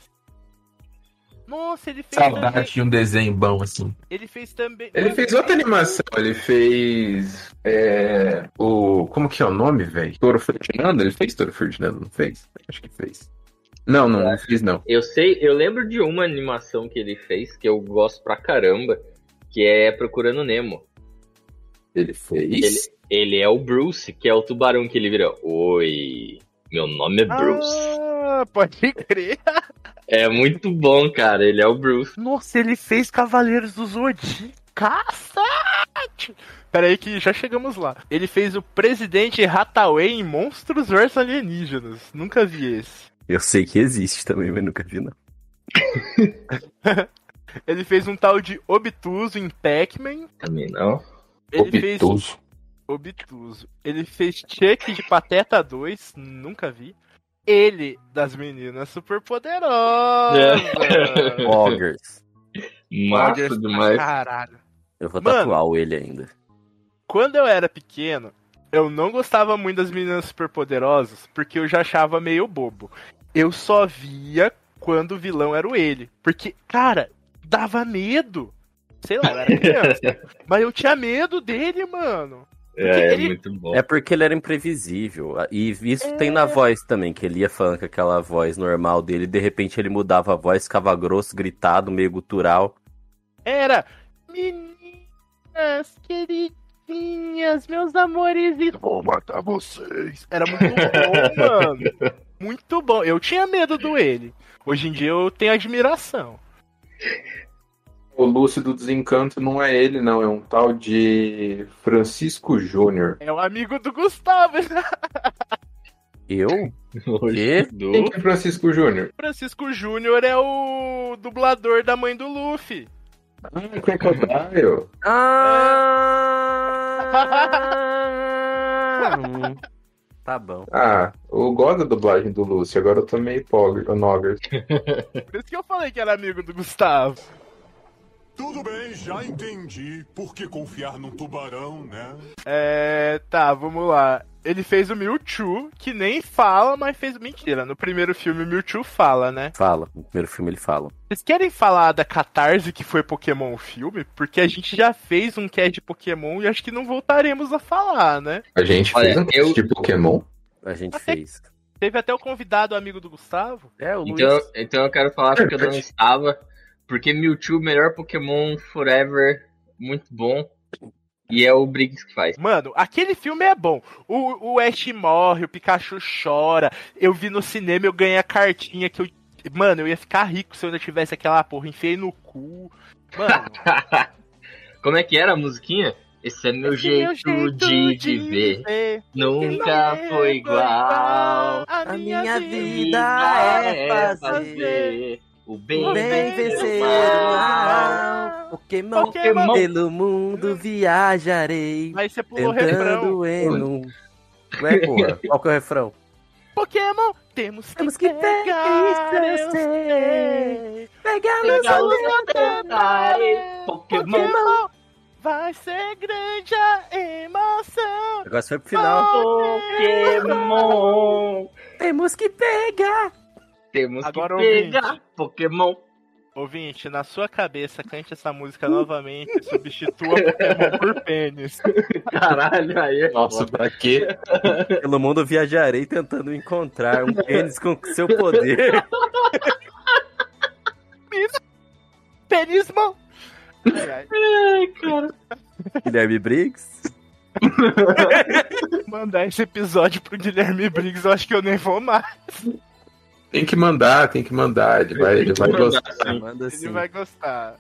Nossa, ele fez também. Saudade de um desenho bom assim. Ele fez também. Ele fez outra animação, ele fez. É, o. Como que é o nome, velho? Toro Ferdinando? Ele fez Toro Ferdinando, não fez? Acho que fez. Não, não, não fiz não. Eu sei, eu lembro de uma animação que ele fez que eu gosto pra caramba, que é Procurando Nemo. Ele fez? Ele é o Bruce, que é o tubarão que ele vira. Oi, meu nome é Bruce. Ah, pode crer. É muito bom, cara. Ele é o Bruce. Nossa, ele fez Cavaleiros do Zodíaco. Cacete! Pera aí que já chegamos lá. Ele fez o Presidente Hathaway em Monstros vs Alienígenas. Nunca vi esse. Eu sei que existe também, mas nunca vi, não. Ele fez um tal de Obtuso em Pac-Man. Também não. Ele fez Obtuso. Obtuso. Ele fez Chuck de Pateta 2. Nunca vi. Ele, das meninas superpoderosas. Ogres. Massa demais. Caralho. Eu vou Mano. tatuar o ele ainda. Quando eu era pequeno, eu não gostava muito das meninas superpoderosas, porque eu já achava meio bobo. Eu só via quando o vilão era o ele. Porque, cara, dava medo. Sei lá, eu era criança. mas eu tinha medo dele, mano. É, é ele- muito bom. É porque ele era imprevisível. E isso tem na voz também, que ele ia falando com aquela voz normal dele, de repente ele mudava a voz, ficava grosso, gritado, meio gutural. Era. Meninas, queridinhas, meus amores, e vou matar vocês. Era muito bom, mano. Muito bom. Eu tinha medo do ele. Hoje em dia eu tenho admiração. O Lúcio do Desencanto não é ele, não. É um tal de Francisco Júnior. É o amigo do Gustavo. Eu? Do- Quem que é Francisco Júnior? Francisco Júnior é o dublador da mãe do Luffy. Ah, Crocodile. Ah! Hum, tá bom. Ah, eu gosto da dublagem do Lúcio. Agora eu tô meio Nogger. Por isso que eu falei que era amigo do Gustavo. Tudo bem, já entendi. Por que confiar num tubarão, né? É. Tá, vamos lá. Ele fez o Mewtwo, que nem fala, mas fez. Mentira, no primeiro filme o Mewtwo fala, né? Fala. No primeiro filme ele fala. Vocês querem falar da catarse que foi Pokémon filme? Porque a gente já fez um cast de Pokémon e acho que não voltaremos a falar, né? A gente Olha, fez um eu- teste de Pokémon. A gente fez. Teve até o convidado amigo do Gustavo. É, o Então, Luiz. então eu quero falar porque eu não estava. Porque Mewtwo, melhor Pokémon forever. Muito bom. E é o Briggs que faz. Mano, aquele filme é bom. O, o Ash morre, o Pikachu chora. Eu vi no cinema, eu ganhei a cartinha que eu. Mano, eu ia ficar rico se eu ainda tivesse aquela porra. Enfiei no cu. Mano, Como é que era a musiquinha? Esse é meu esse é jeito, meu de viver. viver. Nunca foi igual. A A minha minha vida. vida é fazer o bem, o bem vencer o mal. Pokémon, Pokémon. pelo mundo viajarei. Aí você pulou o refrão. Em um... Ué, porra, qual que é o refrão? Pokémon, temos que, Temos que pegar, pegar, eu sei. Pegar nos os tentáculos. Pokémon. Pokémon, vai ser grande a emoção. Agora foi pro final. Pokémon. Temos que pegar. Temos Agora, que ouvinte. pegar Pokémon. Ouvinte, na sua cabeça, cante essa música novamente e substitua Pokémon por pênis. Caralho, aí é Nossa, foda. pra quê? Pelo mundo viajarei tentando encontrar um pênis com seu poder. Penismão! Ai, ai. Ai, cara. Guilherme Briggs. Mandar esse episódio pro Guilherme Briggs, eu acho que eu nem vou mais. Tem que mandar, tem que mandar. Ele vai, ele vai Mandar, gostar. sim. Manda Ele vai gostar.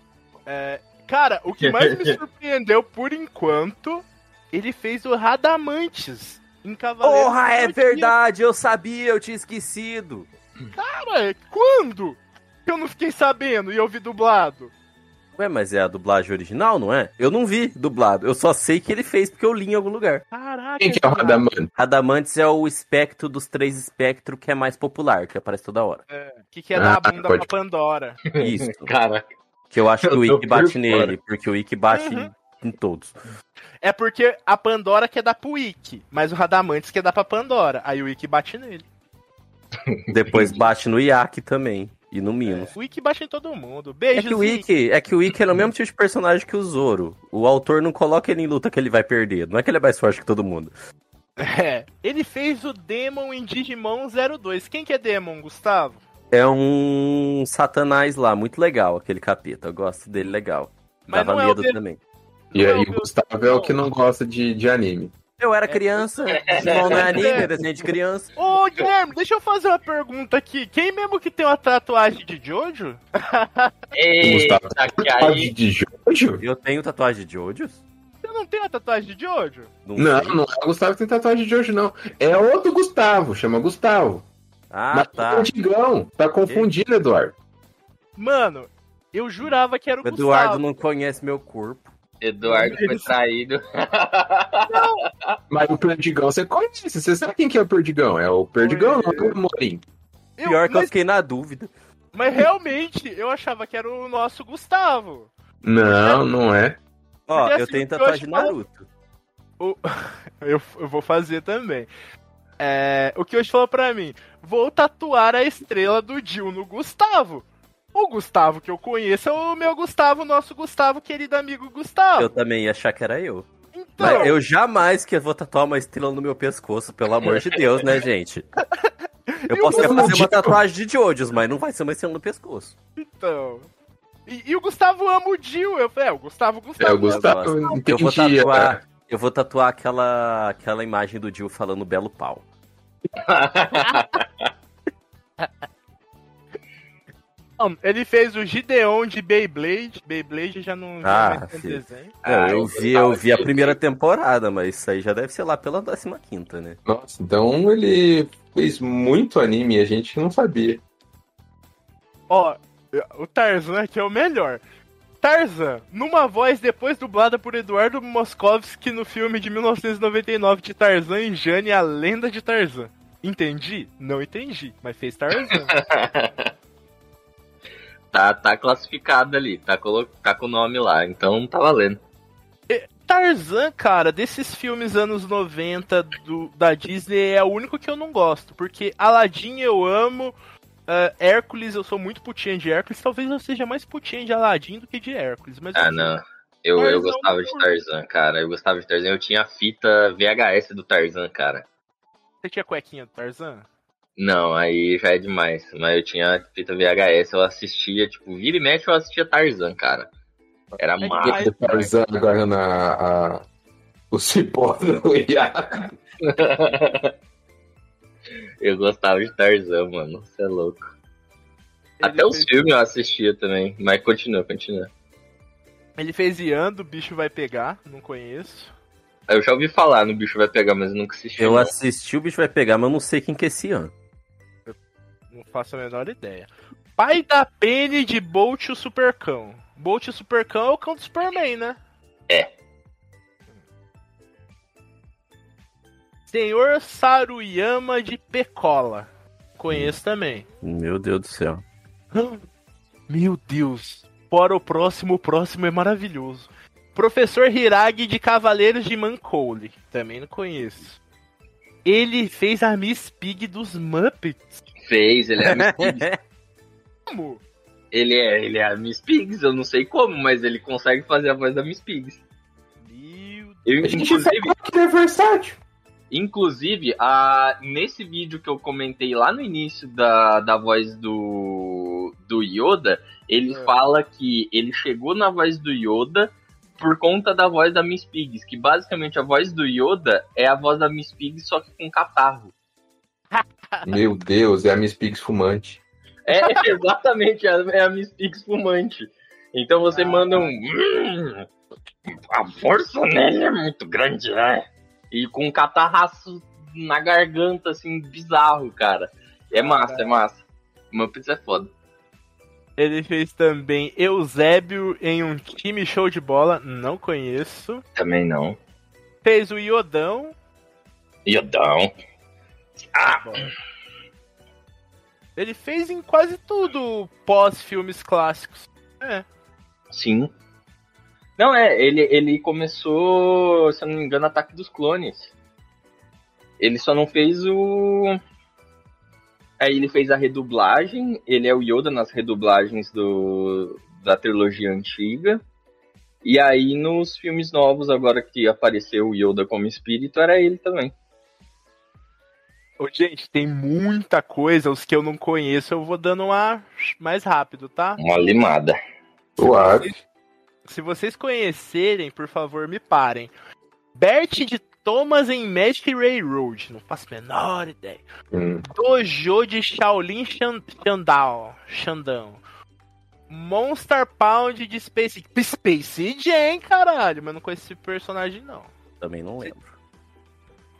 É, cara, o que mais me surpreendeu por enquanto, ele fez o Radamantes em Cavaleiro. Porra, é verdade, eu sabia, eu tinha esquecido. Cara, quando? Que eu não fiquei sabendo e eu vi dublado. Ué, mas é a dublagem original, não é? Eu não vi dublado, eu só sei que ele fez porque eu li em algum lugar. Caraca. Quem que é o cara. Radaman? Radamantes é o espectro dos três espectros que é mais popular, que aparece toda hora. Que que é dar a Ah, bunda pode- pra Pandora. Isso. Cara, Que eu acho que o Eu tô Ikki bate nele, fora. porque o Ikki bate Uhum. em todos. É porque a Pandora quer dar pro Ikki, mas o Radamantes quer dar pra Pandora. Aí o Ikki bate nele. Depois bate no Yaki também. E no Minos. O Ikki bate em todo mundo. É Beijos, que o Ikki, é que o Ikki é o mesmo tipo de personagem que o Zoro. O autor não coloca ele em luta que ele vai perder. Não é que ele é mais forte que todo mundo. É. Ele fez o Demon em Digimon 02. Quem que é Demon, Gustavo? É um satanás lá, muito legal aquele capeta. Eu gosto dele legal. Mas Dava não é o medo de- também. E Não é aí o o Gustavo é o que não gosta de, de anime. Eu era criança, Digimon não é anime, é desenho de criança. Ô, Guilherme, deixa eu fazer uma pergunta aqui. Quem mesmo que tem uma tatuagem de Jojo? eita, aí. de Jojo? Eu tenho tatuagem de Jojo? Você não tem uma tatuagem de Jojo? Não, sei. não é o Gustavo que tem tatuagem de Jojo, não. É outro Gustavo, chama Gustavo. Ah, Mas é tá. o antigão. Tá confundindo, Eduardo. Mano, eu jurava que era o O Eduardo Gustavo. não conhece meu corpo. Eduardo foi traído. Mas o Perdigão você conhece. Você sabe quem que é o Perdigão? É o Perdigão, não é o Morim. Eu- Pior que eu mas, fiquei na dúvida. mas realmente, eu achava que era o nosso Gustavo. Não, não é. Ó, Porque, eu assim, tenho eu tatuagem de Naruto. O- eu, eu vou fazer também. É, o que hoje falou pra mim? Vou tatuar a estrela do Dil no Gustavo. O Gustavo que eu conheço é o meu Gustavo, nosso Gustavo, querido amigo Gustavo. Eu também ia achar que era eu. Então, Mas eu jamais que vou tatuar uma estrela no meu pescoço, pelo amor de Deus, né, gente? Eu E posso até fazer uma Gustavo? tatuagem de Jojos, mas não vai ser uma estrela no pescoço. então. E, e o Gustavo ama o Dil. Eu falei, é, o Gustavo, Gustavo. É o Gustavo. Eu vou Entendi. tatuar, eu vou tatuar aquela, aquela imagem do Jill falando belo pau. Não, Ele fez o Gideon de Beyblade. Beyblade já não já Ah, filho. desenho. Não, Ah, eu eu vi, eu vi a primeira temporada, mas isso aí já deve ser lá pela 15 né? Nossa, então ele fez muito anime e a gente não sabia. Ó, o Tarzan que é o melhor. Tarzan, numa voz depois dublada por Eduardo Moskovski no filme de 1999 de Tarzan e Jane, a lenda de Tarzan. Entendi? Não entendi, mas fez Tarzan. tá, tá classificado ali, tá, colo... tá com o nome lá, então tá valendo. Tarzan, cara, desses filmes anos 90 do, da Disney é o único que eu não gosto, porque Aladdin eu amo, ah, Hércules eu sou muito putinha de Hércules, talvez eu seja mais putinha de Aladdin do que de Hércules, mas Ah, não. Eu, eu gostava de. Tarzan, cara. Eu gostava de Tarzan. Eu tinha a fita VHS do Tarzan, cara. você tinha cuequinha do Tarzan? Não, aí já é demais. Mas eu tinha a fita VHS, eu assistia, tipo, vira e mexe eu assistia Tarzan, cara. Era É. O Tarzan agarrando a, a, O cipó do Iago. Eu gostava de Tarzan, mano. Você é louco. Ele Até os fez- filmes eu assistia também. Mas continua, continua. Ele fez Iando, o bicho vai pegar, não conheço. Eu já ouvi falar no bicho vai pegar, mas eu nunca assisti. Eu não. assisti, o bicho vai pegar, mas eu não sei quem que é esse ano. Não faço a menor ideia. Pai da Penny de Bolt o Supercão. Bolt o Supercão é o cão do Superman, né? É. Senhor Saruyama de Pecola. Conheço também. Meu Deus do céu. Meu Deus. Fora o próximo, o próximo é maravilhoso. Professor Hiragi de Cavaleiros de Mancoule. Também não conheço. Ele fez a Miss Pig dos Muppets. Fez, ele é a Miss Pigs. Como? ele, é, ele é a Miss Pigs, eu não sei como, mas ele consegue fazer a voz da Miss Pigs. Meu Eu, A gente inclusive, sabe que ele é versátil. inclusive a, nesse vídeo que eu comentei lá no início da, da voz do, do Yoda, ele É. fala que ele chegou na voz do Yoda por conta da voz da Miss Pigs, que basicamente a voz do Yoda é a voz da Miss Pigs, só que com catarro. Meu Deus, é a Miss Pigs fumante. É exatamente, é a Miss Pix fumante. Então você manda um. "Hum, a força nele é muito grande, né? E com um catarraço na garganta, assim, bizarro, cara. É massa, é massa. Muppets é foda. Ele fez também Eusébio em um time show de bola, não conheço. Também não. Fez o Iodão. Iodão. Ah, Ele fez em quase tudo pós-filmes clássicos. É. sim. Não, é, ele, ele começou, se eu não me engano, Ataque dos Clones. Ele só não fez o. Aí ele fez a redublagem, ele é o Yoda nas redublagens do, da trilogia antiga. E aí nos filmes novos, agora que apareceu o Yoda como espírito, era ele também. Ô, gente, tem muita coisa, os que eu não conheço, eu vou dando uma mais rápido, tá? Uma limada. Suave. Se vocês conhecerem, por favor, me parem. Bert de Thomas em Magic Railroad, não faço a menor ideia. Hum. Dojo de Shaolin Shan- Shandao, Xandão. Monster Pound de Space Space Jam, caralho, mas não conheço esse personagem não. Também não lembro.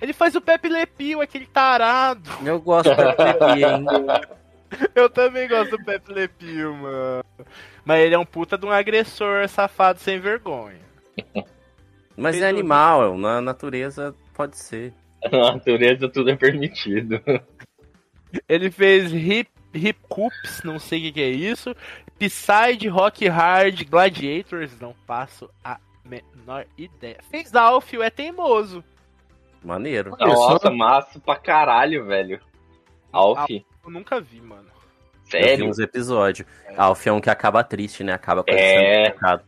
Ele faz o Pepe Le Pew, aquele tarado. Eu gosto do Pepe, hein? Eu também gosto do Pepe Le Pew, mano. Mas ele é um puta de um agressor safado sem vergonha. Mas Fez é animal, na natureza pode ser. Na natureza tudo é permitido. Ele fez Hip, hip Coops, não sei o que, que é isso. Psyde, Rock Hard, Gladiators, não faço a menor ideia. Fez Alfio, é teimoso. Maneiro. Nossa, massa pra caralho, velho. Alf, Eu nunca vi, mano. Eu vi sério? uns episódios. Alf é um que acaba triste, né? Acaba com É. pecado.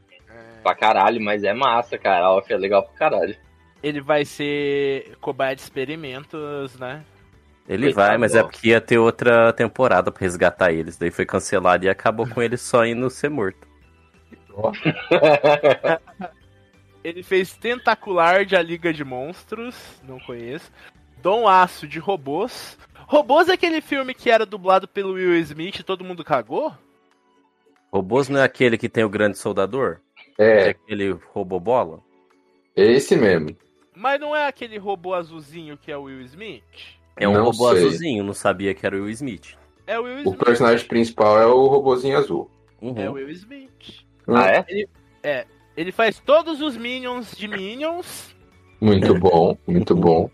Pra caralho, mas é massa, cara. Alf é legal pra caralho. Ele vai ser cobaia de experimentos, né? Ele Coitado vai, mas é porque ia ter outra temporada pra resgatar eles. Daí foi cancelado e acabou com ele só indo ser morto. Ele fez Tentacular de A Liga de Monstros, não conheço. Dom Aço de Robôs. Robôs é aquele filme que era dublado pelo Will Smith e todo mundo cagou? Robôs não é aquele que tem o grande soldador? É É, aquele robô bola? é esse mesmo. Mas não é aquele robô azulzinho que é o Will Smith? É um Não robô sei. azulzinho, não sabia que era o Will Smith. É o Will O Smith. personagem principal é o robozinho azul. Uhum. É o Will Smith. ah, é? Ele faz todos os Minions de Minions. Muito bom, muito bom.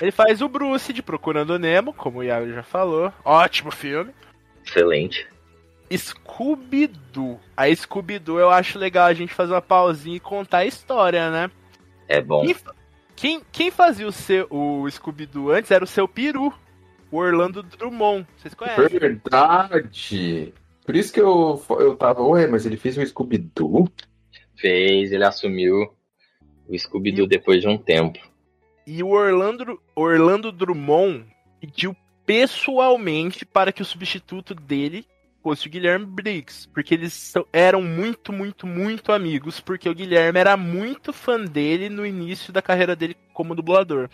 Ele faz o Bruce de Procurando Nemo, como o Iago já falou. Ótimo filme. Excelente. Scooby-Doo. A Scooby-Doo eu acho legal a gente fazer uma pausinha e contar a história, né? É bom. Quem, quem, quem fazia o, seu, o Scooby-Doo antes era o seu peru, o Orlando Drummond. Vocês conhecem? Verdade. Por isso que eu, eu tava, ué, mas ele fez um Scooby-Doo? Fez, ele assumiu o Scooby-Doo depois de um tempo. E o Orlando, Orlando Drummond pediu pessoalmente para que o substituto dele fosse o Guilherme Briggs, porque eles eram muito, muito, muito amigos, porque o Guilherme era muito fã dele no início da carreira dele como dublador.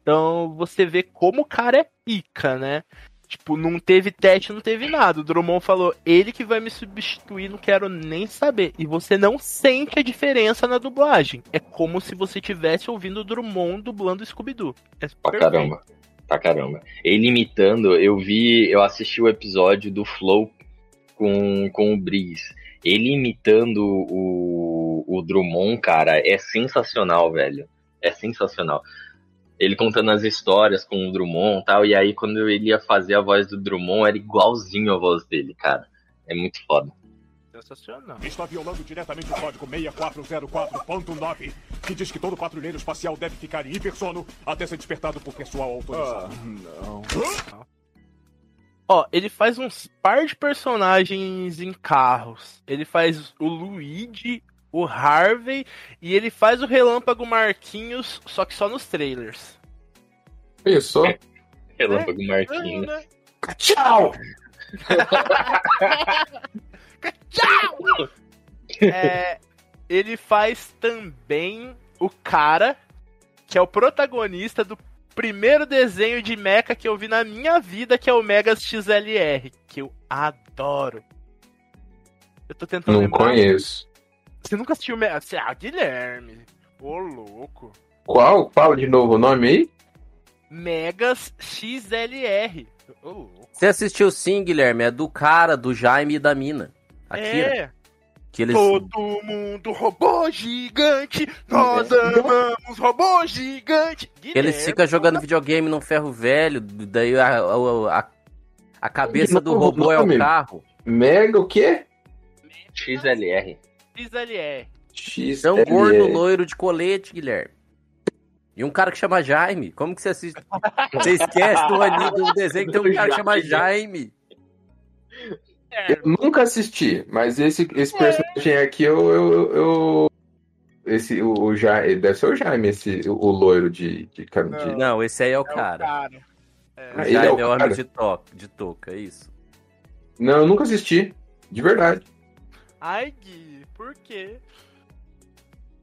Então você vê como o cara é pica, né? Tipo, não teve teste, não teve nada. O Drummond falou, ele que vai me substituir, não quero nem saber. E você não sente a diferença na dublagem. É como se você tivesse ouvindo o Drummond dublando o Scooby-Doo. É Pra perfeito. caramba. Pra caramba. Ele imitando, eu vi, eu assisti o episódio do Flow com, com o Briggs. Ele imitando o, o Drummond, cara, é sensacional, velho. É sensacional. Ele contando as histórias com o Drummond e tal, e aí quando ele ia fazer a voz do Drummond, era igualzinho a voz dele, cara. É muito foda. Sensacional. Está violando diretamente o código 6404.9, que diz que todo patrulheiro espacial deve ficar em hipersono até ser despertado por pessoal autorizado. não. Ó, ele faz uns par de personagens em carros. Ele faz o Luigi, o Harvey e ele faz o Relâmpago Marquinhos, só que só nos trailers. Isso. Relâmpago Marquinhos. né? Tchau! Tchau! É, ele faz também o cara que é o protagonista do primeiro desenho de mecha que eu vi na minha vida, que é o Megas XLR, que eu adoro. Eu tô tentando Não lembrar. conheço. Você nunca assistiu o Megas? Ah, Guilherme. Ô, louco. Qual? Fala de novo o nome aí? Megas XLR. Ô, louco. Você assistiu sim, Guilherme? É do cara, do Jaime e da mina. Akira. É. Que eles... Todo mundo robô gigante, nós amamos robô gigante. Eles Guilherme, ficam jogando videogame num ferro velho, daí a, a, a, a cabeça do robô é o carro. Mega o quê? XLR. XLR. X. É um gordo loiro de colete, Guilherme. E um cara que chama Jaime. Como que você assiste? Você esquece do anime do desenho que tem um cara que chama Jaime. Eu nunca assisti, mas esse, esse personagem aqui eu. eu, eu- esse, o, o Jaime, deve ser o Jaime, esse, o, o loiro de, de, de- Não, esse aí é o É o cara. cara. O Ah, ele é Jaime o é o homem cara? de, to de touca, é isso. Não, eu nunca assisti. De verdade. Ai, Gui, por quê?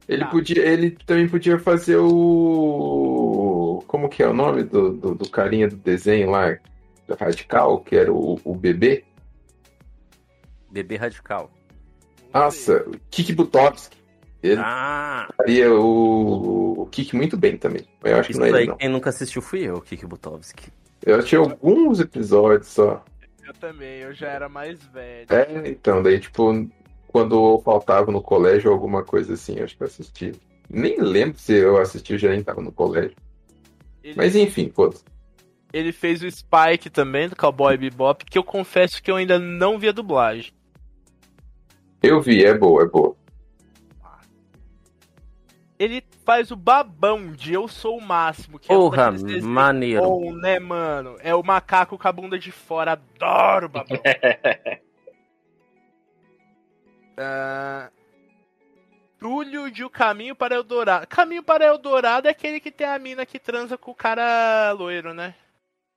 Ele Tá. podia. Ele também podia fazer o. Como que é o nome do, do, do carinha do desenho lá? Radical, que era o, o bebê. Bebê radical. Nossa, Kiki Butovski. Ele Ah, faria o, o Kiki muito bem também. Mas Eu acho que isso não é ele, aí não. quem nunca assistiu fui eu, Kiki Butovski. Eu achei alguns episódios só. Eu também, eu já era mais velho. É, então, daí, tipo, quando eu faltava no colégio ou alguma coisa assim, eu acho que eu assisti. Nem lembro se eu assisti, eu já nem tava no colégio. Ele, Mas enfim, pô. ele fez o Spike também, do Cowboy Bebop, que eu confesso que eu ainda não vi a dublagem. Eu vi, é boa, é boa. Ele faz o babão de Eu Sou o Máximo, que é Porra, desenhos maneiro. bom, né, mano? É o macaco com a bunda de fora, adoro o babão. Ah, Túlio de O Caminho para Eldorado. Caminho para Eldorado é aquele que tem a mina que transa com o cara loiro, né?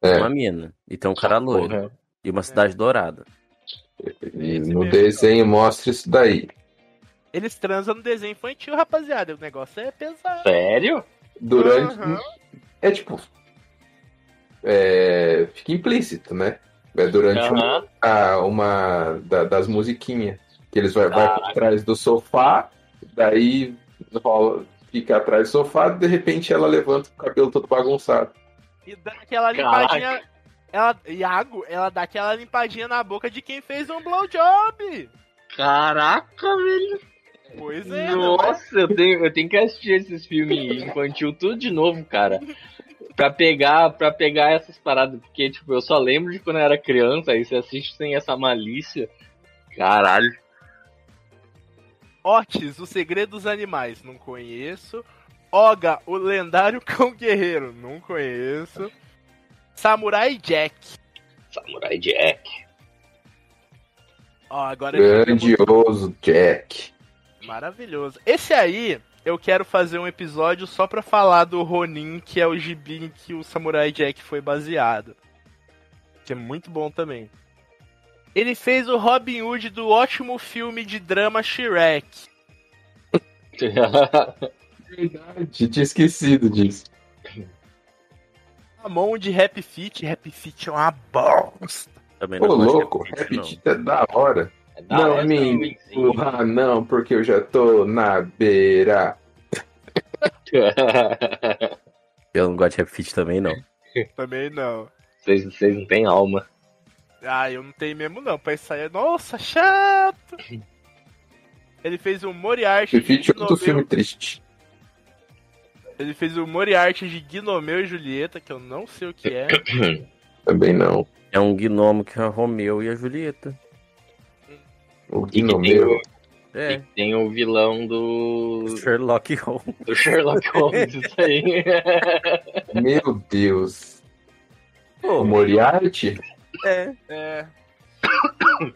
É, Uma mina. E tem um cara loiro. Porra. E uma cidade dourada. e no mesmo. desenho mostra isso daí. Eles transam no desenho infantil, rapaziada. O negócio é pesado. Sério? Durante. Aham. É tipo. É, fica implícito, né? É durante Aham. uma, uma da- das musiquinhas. Que eles vai, vai por trás do sofá, daí rola, fica atrás do sofá, de repente ela levanta com o cabelo todo bagunçado. E dá aquela Caraca. limpadinha. Ela, Iago, ela dá aquela limpadinha na boca de quem fez um blowjob. Caraca, velho. Pois é, é? Nossa, eu tenho, eu tenho que assistir esses filmes infantil tudo de novo, cara. Pra pegar, pra pegar essas paradas, porque, tipo, eu só lembro de quando eu era criança, aí você assiste sem essa malícia. Caralho. Otis, o segredo dos animais, não conheço. Oga, o lendário cão guerreiro, não conheço. Samurai Jack. Samurai Jack. Ó, agora Grandioso Jack. Maravilhoso. Esse aí, eu quero fazer um episódio só pra falar do Ronin, que é o gibi em que o Samurai Jack foi baseado. Que é muito bom também. Ele fez o Robin Hood do ótimo filme de drama Shrek. Verdade, tinha esquecido disso. Ramon de Rap Fit. Rap Fit é uma bosta. Também Ô, não de louco, Rap Fit, é da hora. É da não hora me sim. empurra, não, porque eu já tô na beira. Eu não gosto de Rap Fit também, não. Também não. Vocês, vocês não têm alma. Ah, eu não tenho mesmo não. Pra isso aí, é- nossa, chato. Ele fez o Moriarty Repete outro Gnomeu- filme triste. Ele fez o Moriarty de Gnomeu e Julieta, que eu não sei o que é. Também não. É um gnomo que é a Romeu e a Julieta. O Gnomeu. É. e tem o vilão do, Sherlock Holmes. do Sherlock Holmes, isso aí. Meu Deus. Pô, O Moriarty? É. É.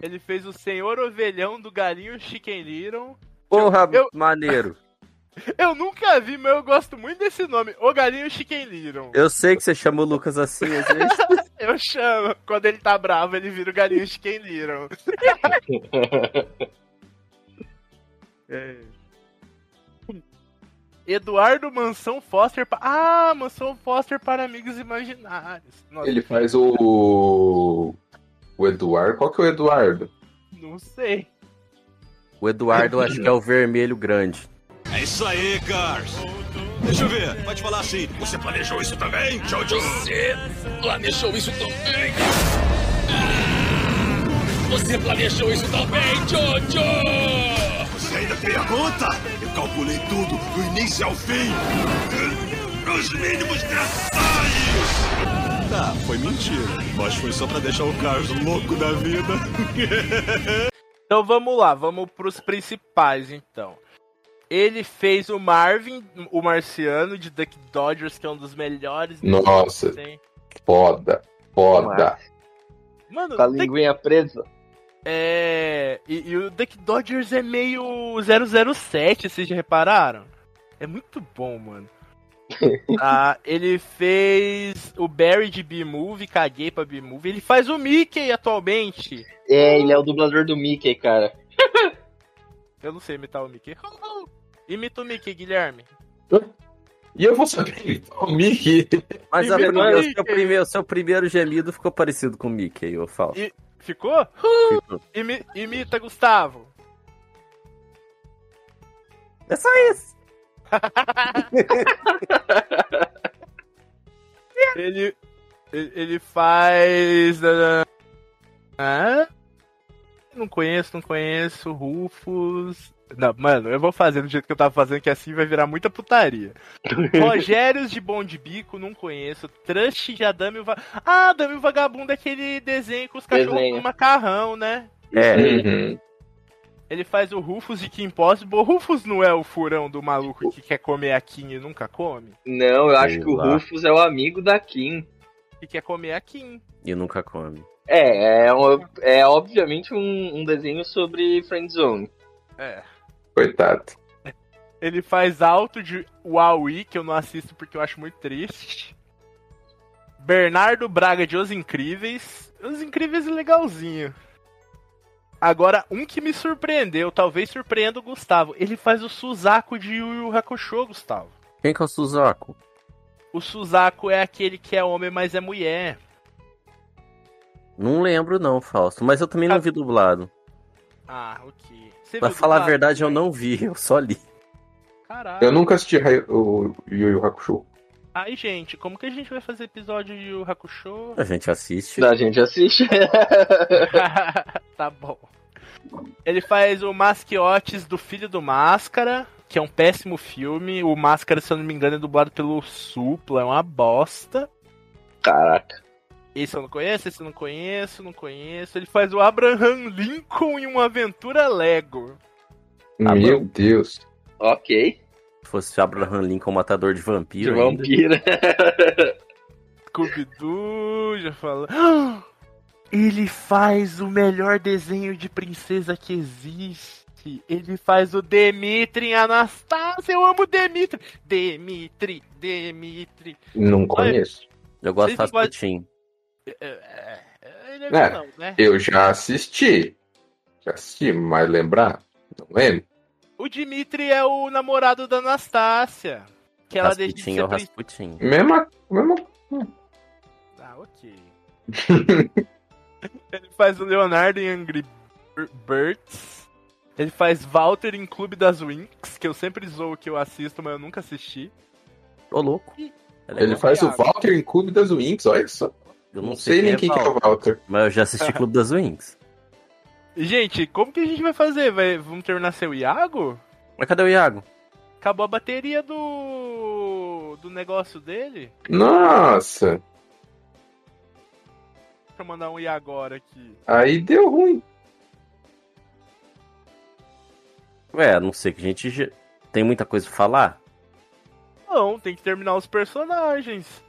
Ele fez o Senhor Ovelhão do Galinho Chicken Little. Porra, Eu- maneiro. Eu nunca vi, mas eu gosto muito desse nome. O Galinho Chicken Little. Eu sei que você chama o Lucas assim às vezes. Eu chamo. Quando ele tá bravo, ele vira o Galinho Chicken Little. Eduardo Mansão Foster. pa- Ah, Mansão Foster para Amigos Imaginários. Nossa, Ele faz o. O Eduardo. Qual que é o Eduardo? não sei. O Eduardo acho que é o vermelho grande. É isso aí, Cars. Deixa eu ver, pode falar assim. Você planejou isso também, Jojo? Você planejou isso também? Você planejou isso também, Jojo? Ainda pergunta? Eu calculei tudo, do início ao fim. Nos mínimos detalhes. Tá, foi mentira. Mas foi só pra deixar o Cars louco da vida. Então vamos lá, vamos pros principais então. Ele fez o Marvin, o marciano de Duck Dodgers, que é um dos melhores. Nossa. Foda. Foda. Mano, Com a Duck- linguinha presa. É. E, e o Duck Dodgers é meio 007, vocês já repararam? É muito bom, mano. ah, ele fez o Barry de B-Movie, caguei pra B-Movie. Ele faz o Mickey atualmente. É, ele é o dublador do Mickey, cara. Eu não sei imitar o Mickey. Imita o Mickey, Guilherme. E eu vou saber o Mickey. Mas a o, Mickey. seu primeiro, o seu primeiro gemido ficou parecido com o Mickey, eu falo. E- Ficou? Ficou. Imi- imita, Gustavo. É só isso. Ele, ele, faz. ah? Não conheço, não conheço. Rufus. Não, mano, eu vou fazer do jeito que eu tava fazendo, que assim vai virar muita putaria. Rogérios de Bom de Bico, não conheço. Trust de Adame o Va... Ah, Adame o Vagabundo é aquele desenho com os cachorros Desenho. com macarrão, né? É, Uhum. Ele faz o Rufus de Kim Possible. O Rufus não é o furão do maluco que quer comer a Kim e nunca come? Não, eu acho Sei que o lá. Rufus é o amigo da Kim. Que quer comer a Kim. e nunca come. É, é, um- é obviamente um, um desenho sobre Friendzone. É. Coitado. Ele faz alto de Huawei, que eu não assisto porque eu acho muito triste. Bernardo Braga de Os Incríveis. Os Incríveis é legalzinho. Agora, um que me surpreendeu, talvez surpreenda o Gustavo. Ele faz o Suzaku de Yu Yu Hakusho, Gustavo. Quem que é o Suzaku? O Suzaku é aquele que é homem, mas é mulher. Não lembro não, Fausto. Mas eu também não vi dublado. Ah, ok. Você Pra falar a verdade, eu não vi, eu só li. Caralho. Eu nunca assisti o Yu Yu Hakusho. Ai, gente, como que a gente vai fazer episódio de Yu Yu Hakusho? A gente assiste. A gente assiste. tá bom. Ele faz o Masquiotes do Filho do Máscara, que é um péssimo filme. O Máscara, se eu não me engano, é dublado pelo Supla, é uma bosta. Caraca. Esse eu não conheço, esse eu não conheço, não conheço. Ele faz o Abraham Lincoln em uma aventura Lego. Meu Deus. Ok. Se fosse Abraham Lincoln, matador de De vampiro. ainda. vampira. Scooby-Doo, já fala. Ele faz o melhor desenho de princesa que existe. Ele faz o Demitri em Anastasia. Eu amo Demitri. Demitri, Demitri. Não conheço. Eu gosto não gostam- putinho. É, é, É. não, né? Eu já assisti. Já assisti, mas lembrar? Não lembro. O Dimitri é o namorado da Anastácia. Que ela deixa de Rasputin é. Mesma, mesma Ah, ok. Ele faz o Leonardo em Angry Bir- Birds. Ele faz Walter em Clube das Winx, que eu sempre zoo que eu assisto, mas eu nunca assisti. Ô, louco. É. Ele faz o. Walter em Clube das Winx, olha só. Eu Não sei nem quem que é o Walter. Mas eu já assisti Clube das Wings. Gente, como que a gente vai fazer? Vai, vamos terminar seu Iago? Mas cadê o Iago? Acabou a bateria do. do negócio dele? Nossa, Deixa eu mandar um Iago agora aqui. aí deu ruim. Ué, a não sei que a gente já... tem muita coisa pra falar. Não, tem que terminar os personagens.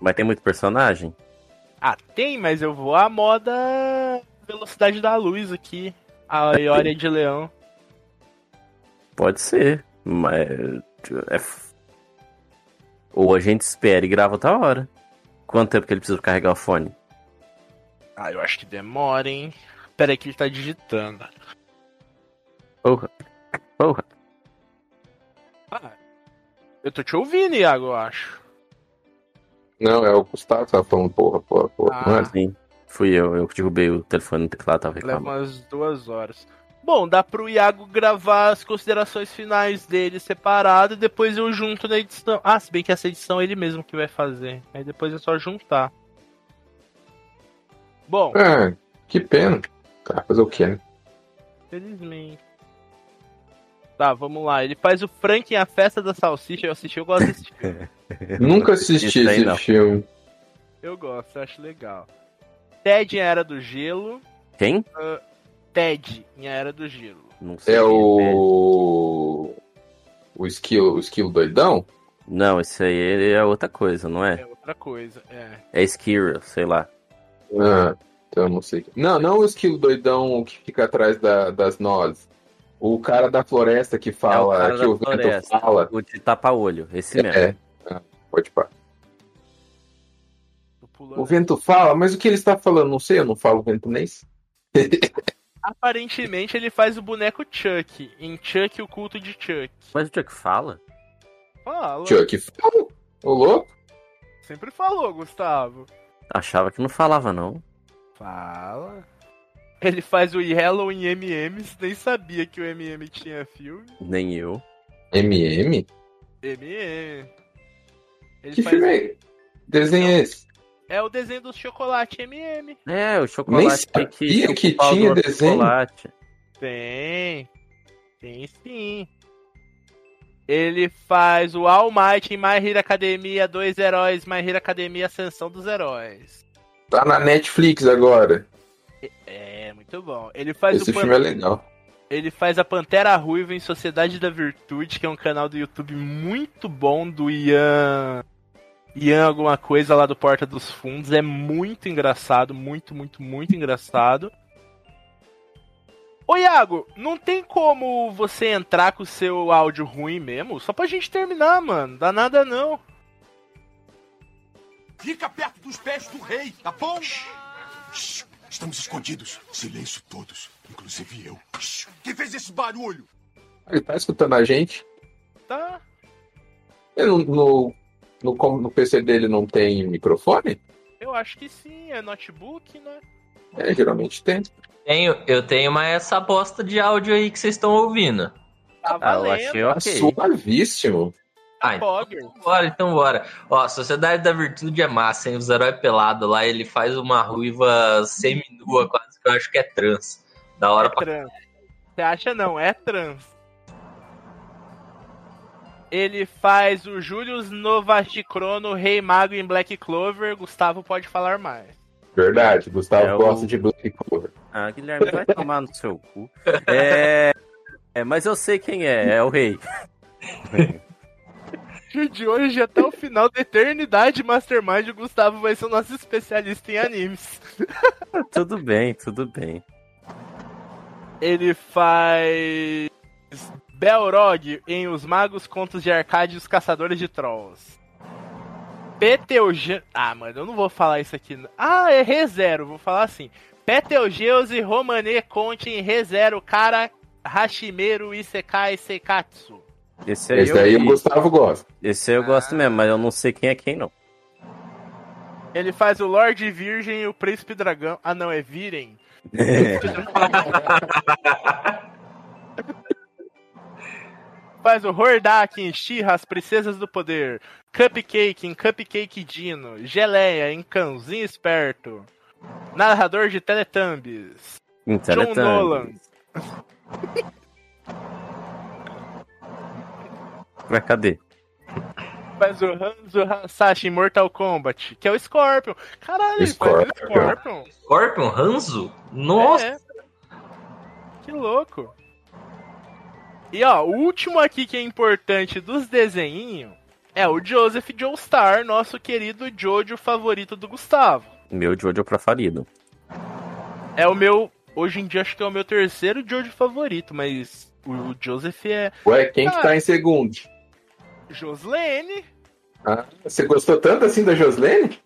Mas tem muito personagem. Ah, tem, mas eu vou à moda velocidade da luz aqui. A Iória de Leão. Pode ser. Mas. É... Ou a gente espera e grava outra hora. Quanto tempo que ele precisa carregar o fone? Ah, eu acho que demora, hein? Pera aí que ele tá digitando. Porra. Porra. Ah, eu tô te ouvindo, Iago, eu acho. Não, é o Gustavo que tava falando, porra, porra, porra. Ah. Não é? Sim. Fui eu. Eu que derrubei o telefone no teclado, tava Leva reclamando. umas duas horas. Bom, dá pro Iago gravar as considerações finais dele separado e depois eu junto na edição. Ah, se bem que essa edição é ele mesmo que vai fazer. Aí depois é só juntar. Bom, É, que pena. Tá, fazer o quê, né? felizmente. Tá, vamos lá. Ele faz o Frank em A Festa da Salsicha. Eu assisti, eu gosto desse filme. Nunca assisti esse não. filme. Eu gosto, eu acho legal. Ted em A Era do Gelo. Quem? Ted em A Era do Gelo. Não sei. É quem o. O esquilo, o esquilo doidão? Não, esse aí é outra coisa, não é? É outra coisa, é. É Skira, sei lá. Ah, então eu não sei. Não, não o esquilo doidão que fica atrás da- das nozes. O cara da floresta que é o fala, que o vento floresta. fala. O de tapa-olho, esse mesmo. É. Ah, pode pulando O vento fala, mas o que ele está falando? Não sei, eu não falo ventunês. Aparentemente ele faz o boneco Chuck, em Chuck o culto de Chuck. Mas o Chuck fala? Fala. Chuck fala. Ô louco? Sempre falou, Gustavo. Achava que não falava, não. Fala. Ele faz o Yellow em MMs, nem sabia que o MM tinha filme. Nem eu. MM? MM. Ele Que faz- filme é? Desenho é esse? É o desenho do chocolate MM. É, o chocolate Nem que, sabia que do tinha desenho. chocolate. Tem. Tem sim. Ele faz o All Might em My Hero Academia, dois heróis, My Hero Academia Ascensão dos Heróis. Tá na Netflix agora. É, muito bom. Ele faz Esse o Pan- filme é legal. Ele faz a Pantera Ruiva em Sociedade da Virtude, que é um canal do YouTube muito bom do Ian. Ian alguma coisa lá do Porta dos Fundos. É muito engraçado, muito, muito, muito engraçado. Ô Iago, não tem como você entrar com o seu áudio ruim mesmo? Só pra gente terminar, mano. Dá nada não. Fica perto dos pés do rei, tá bom? Shhh, Estamos escondidos. Silêncio todos, inclusive eu. Quem fez esse barulho? Ele tá escutando a gente. Tá? Ele não- no, no, no PC dele não tem microfone? Eu acho que sim, é notebook, né? É, geralmente tem. Tenho, eu tenho, mas essa bosta de áudio aí que vocês estão ouvindo. Tá Ah, eu valendo. achei Tá ok. suavíssimo. Ah, então bora, então bora. Ó, Sociedade da Virtude é massa, hein? Os heróis pelados lá, ele faz uma ruiva semi-nua, quase que eu acho que é trans. Da hora É pra trans. Você acha não, é trans. Ele faz o Julius Novachrono, Rei Mago em Black Clover. Gustavo pode falar mais. Verdade, Gustavo É o- gosta de Black Clover. Ah, Guilherme, vai tomar no seu cu. É... é, mas eu sei quem é, é o rei. De hoje até o final da eternidade, Mastermind, o Gustavo vai ser o nosso especialista em animes. Tudo bem, tudo bem. Ele faz Belrog em Os Magos, Contos de Arcade e os Caçadores de Trolls. Peteuge... Ah, mano, eu não vou falar isso aqui. Ah, é ReZero, vou falar assim. Peteugeuse Romane Conte em ReZero, cara Hashimeru Isekai Seikatsu. Esse aí, Esse eu, daí o. Gustavo gosta. Esse aí eu gosto mesmo, mas eu não sei quem é quem, não. Ele faz o Lorde Virgem e o Príncipe Dragão. Ah, não, é Viren. Faz o Hordak em She-Ra, as Princesas do Poder. Cupcake em Cupcake Dino. Geleia em Cãozinho Esperto. Narrador de Teletubbies. John Teletubbies. Nolan. Mas cadê? Faz o Hanzo Hasashi em Mortal Kombat, que é o Scorpion. Caralho, ele faz o Scorpion. Scorpion. Scorpion, Hanzo? Nossa! É. Que louco. E ó, o último aqui que é importante dos desenhinhos é o Joseph Joestar, nosso querido Jojo favorito do Gustavo. Meu Jojo preferido. É o meu, hoje em dia acho que é o meu terceiro Jojo favorito, mas o, Joseph é Ué, quem que Ah. tá em segundo? Joslene, Ah, você gostou tanto assim da Joslene?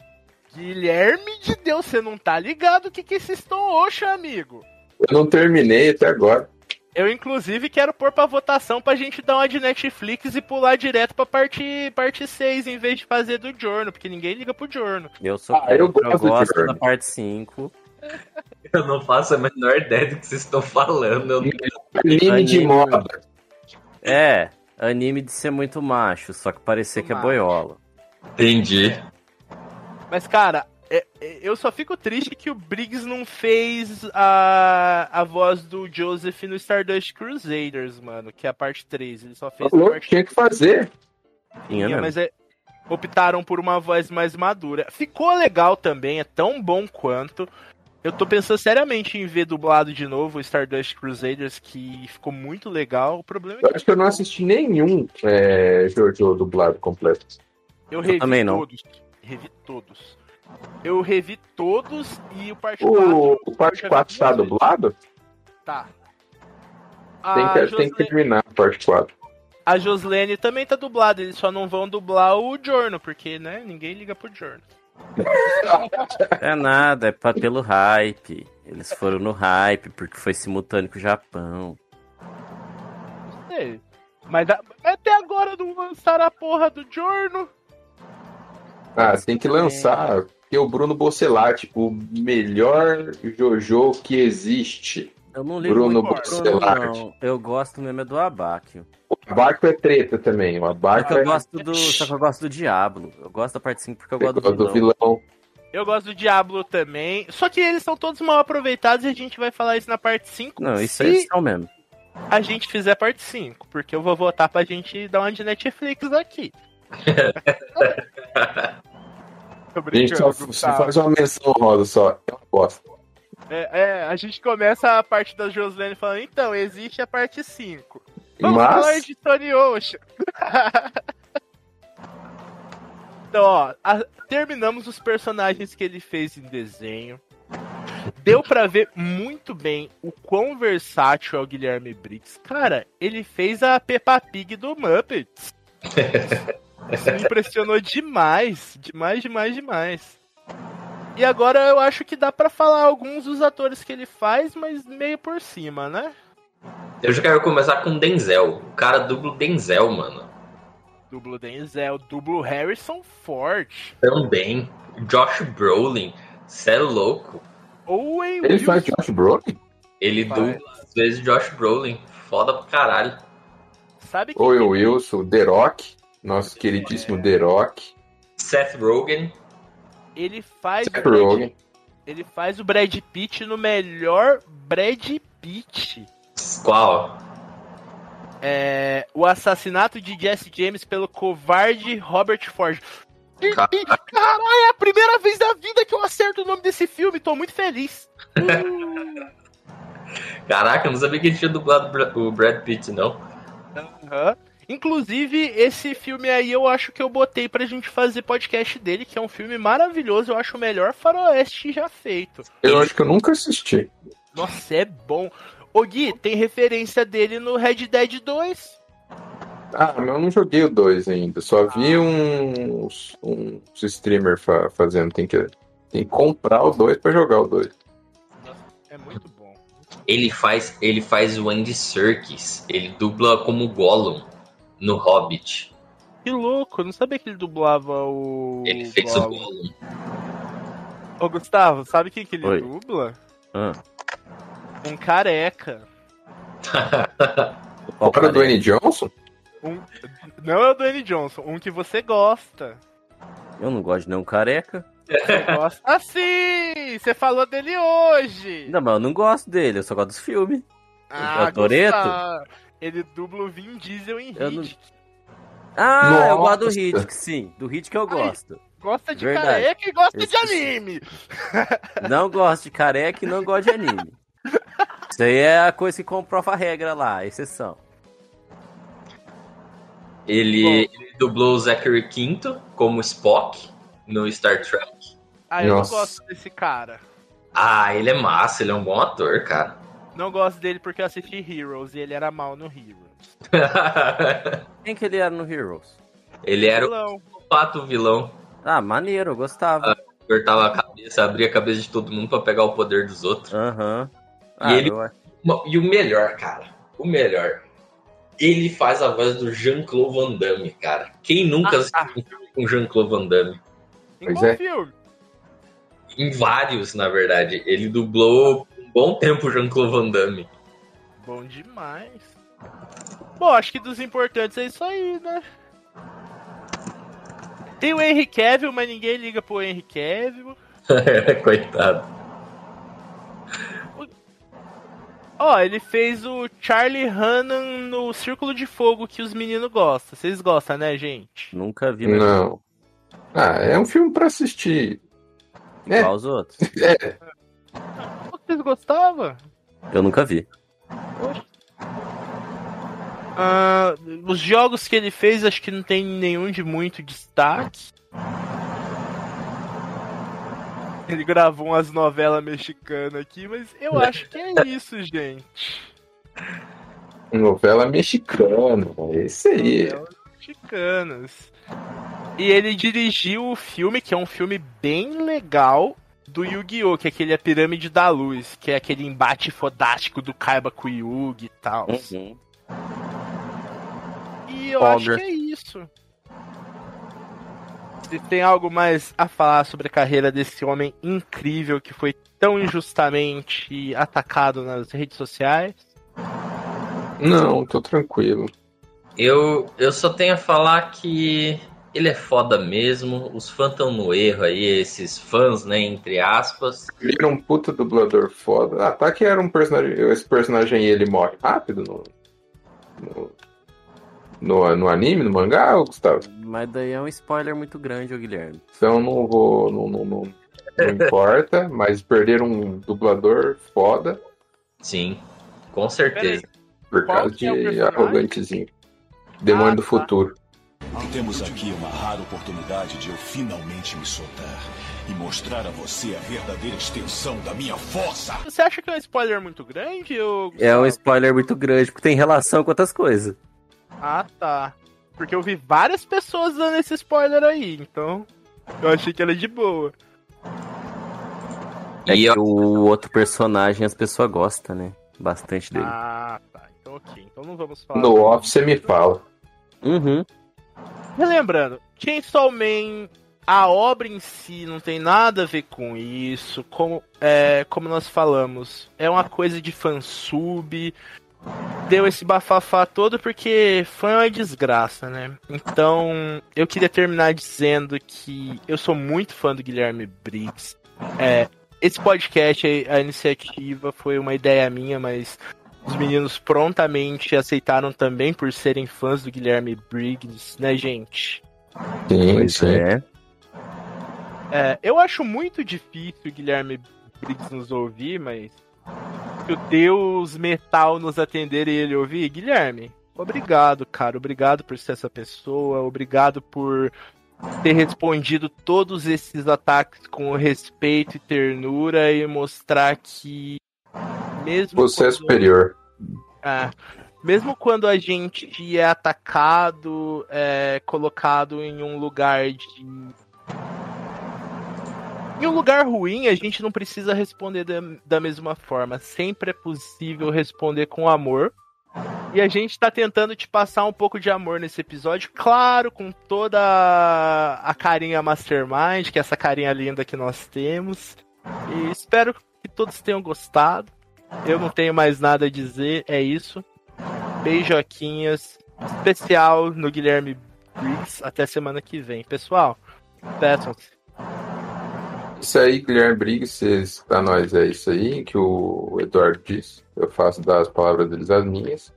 Guilherme de Deus, você não tá ligado o que que esses estão oxa, amigo? Eu não terminei até agora. Eu, inclusive, quero pôr pra votação pra gente dar uma de Netflix e pular direto pra parte, parte 6, em vez de fazer do Jorno, porque ninguém liga pro Jorno. Eu sou Ah, eu eu gosto da parte 5. Eu não faço a menor ideia do que vocês estão falando. Eu não- Anime de moda. É, anime de ser muito macho, só que parecer que é boiola. Entendi. Mas, cara, é- é- eu só fico triste que o Briggs não fez a, a voz do Joseph no Stardust Crusaders, mano, que é a parte 3. Ele só fez a Louco, parte tinha que fazer. Tinha mesmo. mas é- optaram por uma voz mais madura. Ficou legal também, é tão bom quanto. Eu tô pensando seriamente em ver dublado de novo o Stardust Crusaders, que ficou muito legal. O problema é Eu que acho que eu não assisti nenhum é, Jojo dublado completo. eu revi também não. todos. Revi todos. Eu revi todos e o parte 4 O, o parte 4 tá dublado? tá. Tem A, que, tem Joslene, que terminar a parte 4. a Joslene também tá dublada, eles só não vão dublar o Jorno, porque, né, ninguém liga pro Jorno. É nada, é pra, pelo hype. Eles foram no hype, porque foi simultâneo com o Japão. Não sei. Mas a- até agora não lançaram a porra do Jorno. Ah, tem que lançar. Porque o Bruno Bocelati, o melhor Jojo que existe. Eu não ligo Bruno não. Eu gosto mesmo é do Abáquio. O Abaco é treta também. O que eu é gosto do, só que eu gosto do Diablo. Eu gosto da parte 5 porque eu gosto do do vilão. vilão. Eu gosto do Diablo também. Só que eles são todos mal aproveitados e a gente vai falar isso na parte 5. Não, isso aí são mesmo. a gente fizer parte 5. Porque eu vou votar pra gente dar uma de Netflix aqui. A gente só, só faz uma menção rosa só. É uma bosta. É, é, a gente começa a parte da Joslene falando, então, existe a parte 5. Vamos falar Mas, de Tony Ocean. então, ó, a- terminamos os personagens que ele fez em desenho. Deu pra ver muito bem o quão versátil é o Guilherme Briggs. Cara, ele fez a Peppa Pig do Muppets. Isso me impressionou demais, demais, demais, demais. E agora eu acho que dá pra falar alguns dos atores que ele faz, mas meio por cima, né? Eu já quero começar com Denzel. O cara dubla o Denzel, mano. Dublo Denzel, dublo Harrison Ford. Também. Josh Brolin. Cê é louco. Owen ele Wilson. faz Josh Brolin? Ele Faz. dubla às vezes Josh Brolin. Foda pra caralho. Sabe quem que- Wilson, The Rock. Nosso queridíssimo The Rock. Seth Rogen. Ele faz Seth Brad- Rogen. ele faz o Brad Pitt no melhor Brad Pitt. Qual? É, o assassinato de Jesse James pelo covarde Robert Ford. Ca- Caralho, é a primeira vez da vida que eu acerto o nome desse filme, tô muito feliz. Caraca, eu não sabia que ele tinha dublado o Brad Pitt, não. aham. Inclusive, esse filme aí eu acho que eu botei pra gente fazer podcast dele, que é um filme maravilhoso, eu acho o melhor faroeste já feito. Eu acho que eu nunca assisti. Nossa, é bom. Ô Gui, tem referência dele no Red Dead 2. Ah, mas eu não joguei o 2 ainda. Só vi uns, uns streamers fa- fazendo. Tem que, tem que comprar o 2 pra jogar o 2. É muito bom. Ele faz, ele faz o Andy Serkis. Ele dubla como Gollum no Hobbit. Que louco, eu não sabia que ele dublava o. Ele fez Gollum. o Gollum. Ô, Gustavo, sabe quem que ele Oi. dubla? Ah, Um careca. o cara é? Dwayne Johnson? Um... Não é o Dwayne Johnson, um que você gosta. Eu não gosto de nenhum careca. Você gosta. Ah, sim! Você falou dele hoje! Não, mas eu não gosto dele, eu só gosto dos filmes. Ah, o Toretto? Ele dubla o Vin Diesel em Eu não- Hit. Ah, eu gosto do Nossa. Hit, sim. Do Hit que eu gosto. Gosta de Verdade. careca e gosta de anime. Não gosto de careca e não gosto de anime. Isso aí é a coisa que comprova a regra lá, a exceção. Ele, ele dublou o Zachary Quinto como Spock no Star Trek. Ah, eu não Nossa. gosto desse cara. Ah, ele é massa, ele é um bom ator, cara. Não gosto dele porque eu assisti Heroes e ele era mal no Heroes. Quem que ele era no Heroes? ele era o Vilão. pato vilão. Ah, maneiro, eu gostava. Cortava a cabeça, abria a cabeça de todo mundo pra pegar o poder dos outros. Aham. E Ah, ele- eu- E o melhor, cara, o melhor. Ele faz a voz do Jean-Claude Van Damme, cara. Quem nunca Ah, assistiu um filme com Jean-Claude Van Damme? Em Pois qual é. filme? Em vários, na verdade. Ele dublou bom tempo o Jean-Claude Van Damme. Bom demais. Bom, acho que dos importantes é isso aí, né? Tem o Henry Cavill, mas ninguém liga pro Henry Cavill. Coitado. Ó, ele fez o Charlie Hannan no Círculo de Fogo que os meninos gostam. Vocês gostam, né, gente? nunca vi, mas Não. Ah, é um filme pra assistir. É, igual os outros. é. Vocês gostavam? Eu nunca vi. Ah, os jogos que ele fez, acho que não tem nenhum de muito destaque. Ele gravou umas novelas mexicanas aqui, mas eu acho que é isso, gente. Novela mexicana. É isso aí. Novelas mexicanas. E ele dirigiu o filme, que é um filme bem legal, do Yu-Gi-Oh!, que é aquele A Pirâmide da Luz, que é aquele embate fodástico do Kaiba com o Yugi e tal. Uhum. E eu acho Ogre. que é isso. Se tem algo mais a falar sobre a carreira desse homem incrível que foi tão injustamente atacado nas redes sociais. Não, tô tranquilo. Eu, eu só tenho a falar que ele é foda mesmo. Os fãs estão no erro aí, esses fãs, né, entre aspas. Ele era um puta dublador foda. Ah, tá que era um personagem. Esse personagem aí, ele morre rápido no. No, no, no anime, no mangá, ô, Gustavo? Mas daí é um spoiler muito grande, ô Guilherme. Então não vou. Não, não, não, não importa, mas perderam um dublador foda Sim, com certeza. por Qual causa é de arrogantezinho. Demônio Ah, do tá. futuro. Temos aqui uma rara oportunidade de eu finalmente me soltar e mostrar a você a verdadeira extensão da minha força. Você acha que é um spoiler muito grande? Ou... É um spoiler muito grande, porque tem relação com outras coisas. Ah, tá. Porque eu vi várias pessoas dando esse spoiler aí, então eu achei que era de boa. E o outro personagem as pessoas gostam, né? Bastante dele. Ah, tá. Então ok. Então não vamos falar. No off você me fala. Uhum. Relembrando, Chainsaw Man, a obra em si não tem nada a ver com isso. Como, é, como nós falamos, é uma coisa de fansub. Deu esse bafafá todo porque fã é uma desgraça, né? Então, eu queria terminar dizendo que eu sou muito fã do Guilherme Briggs. É, esse podcast, a iniciativa foi uma ideia minha, mas os meninos prontamente aceitaram também por serem fãs do Guilherme Briggs, né, gente? Sim, Pois sim. é. É, eu acho muito difícil o Guilherme Briggs nos ouvir, mas que o Deus Metal nos atender e ele ouvir, Guilherme, obrigado, cara. Obrigado por ser essa pessoa, obrigado por ter respondido todos esses ataques com respeito e ternura e mostrar que mesmo Você é quando- superior. Ah, Mesmo quando a gente é atacado, é colocado em um lugar de. Em um lugar ruim, a gente não precisa responder da, da mesma forma. Sempre é possível responder com amor. E a gente tá tentando te passar um pouco de amor nesse episódio, claro, com toda a carinha Mastermind, que é essa carinha linda que nós temos. E espero que todos tenham gostado. Eu não tenho mais nada a dizer, é isso. Beijoquinhas especial no Guilherme Briggs. Até semana que vem. Pessoal, peçam-se. Isso aí, Guilherme Briggs, pra nós é isso aí que o Eduardo disse. Eu faço das palavras deles as minhas.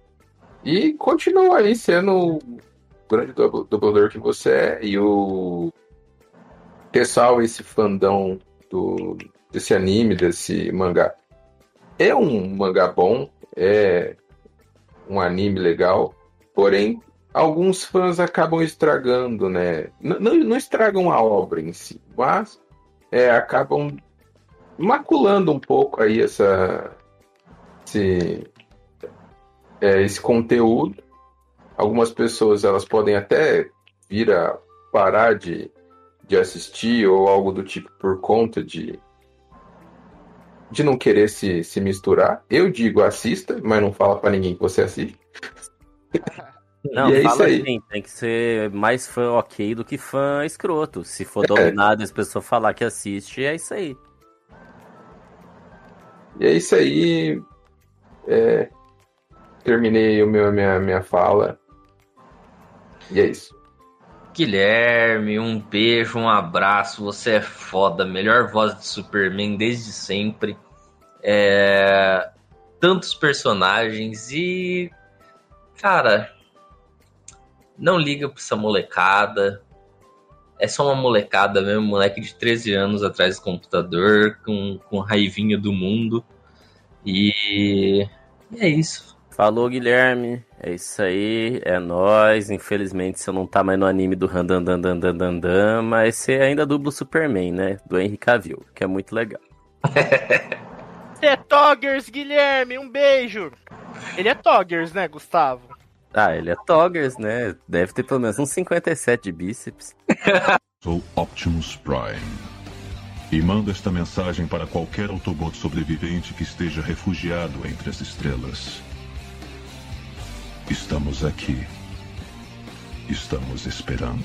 E continua aí sendo o grande dub- dublador que você é e o pessoal, esse fandão do, desse anime, desse mangá. É um mangá bom, é um anime legal, porém alguns fãs acabam estragando, né? Não, não estragam a obra em si, mas é, acabam maculando um pouco aí essa esse, é, esse conteúdo. Algumas pessoas elas podem até vir a parar de, de assistir ou algo do tipo por conta de de não querer se, se misturar. Eu digo assista, mas não fala pra ninguém que você assiste. Não, E é isso fala aí. assim, tem que ser mais fã ok do que fã escroto. Se É. for dominado e as pessoas falar que assiste, é isso aí. E é isso aí. É, terminei o meu, minha, minha fala. E é isso. Guilherme, um beijo, um abraço. Você é foda. Melhor voz de Superman desde sempre. É, Tantos personagens e. Cara. Não liga pra essa molecada. É só uma molecada mesmo, moleque de 13 anos atrás do computador, com, com raivinha do mundo. E. é isso. Falou, Guilherme. É isso aí, é nóis. Infelizmente você não tá mais no anime do Randandandandandandan, mas você ainda dubla o Superman, né? Do Henry Cavill, que é muito legal. É Toggers, Guilherme, um beijo. Ele é Toggers, né, Gustavo? Ah, ele é Toggers, né? Deve ter pelo menos uns 57 de bíceps. Sou Optimus Prime. E mando esta mensagem para qualquer Autobot sobrevivente que esteja refugiado entre as estrelas. Estamos aqui. Estamos esperando.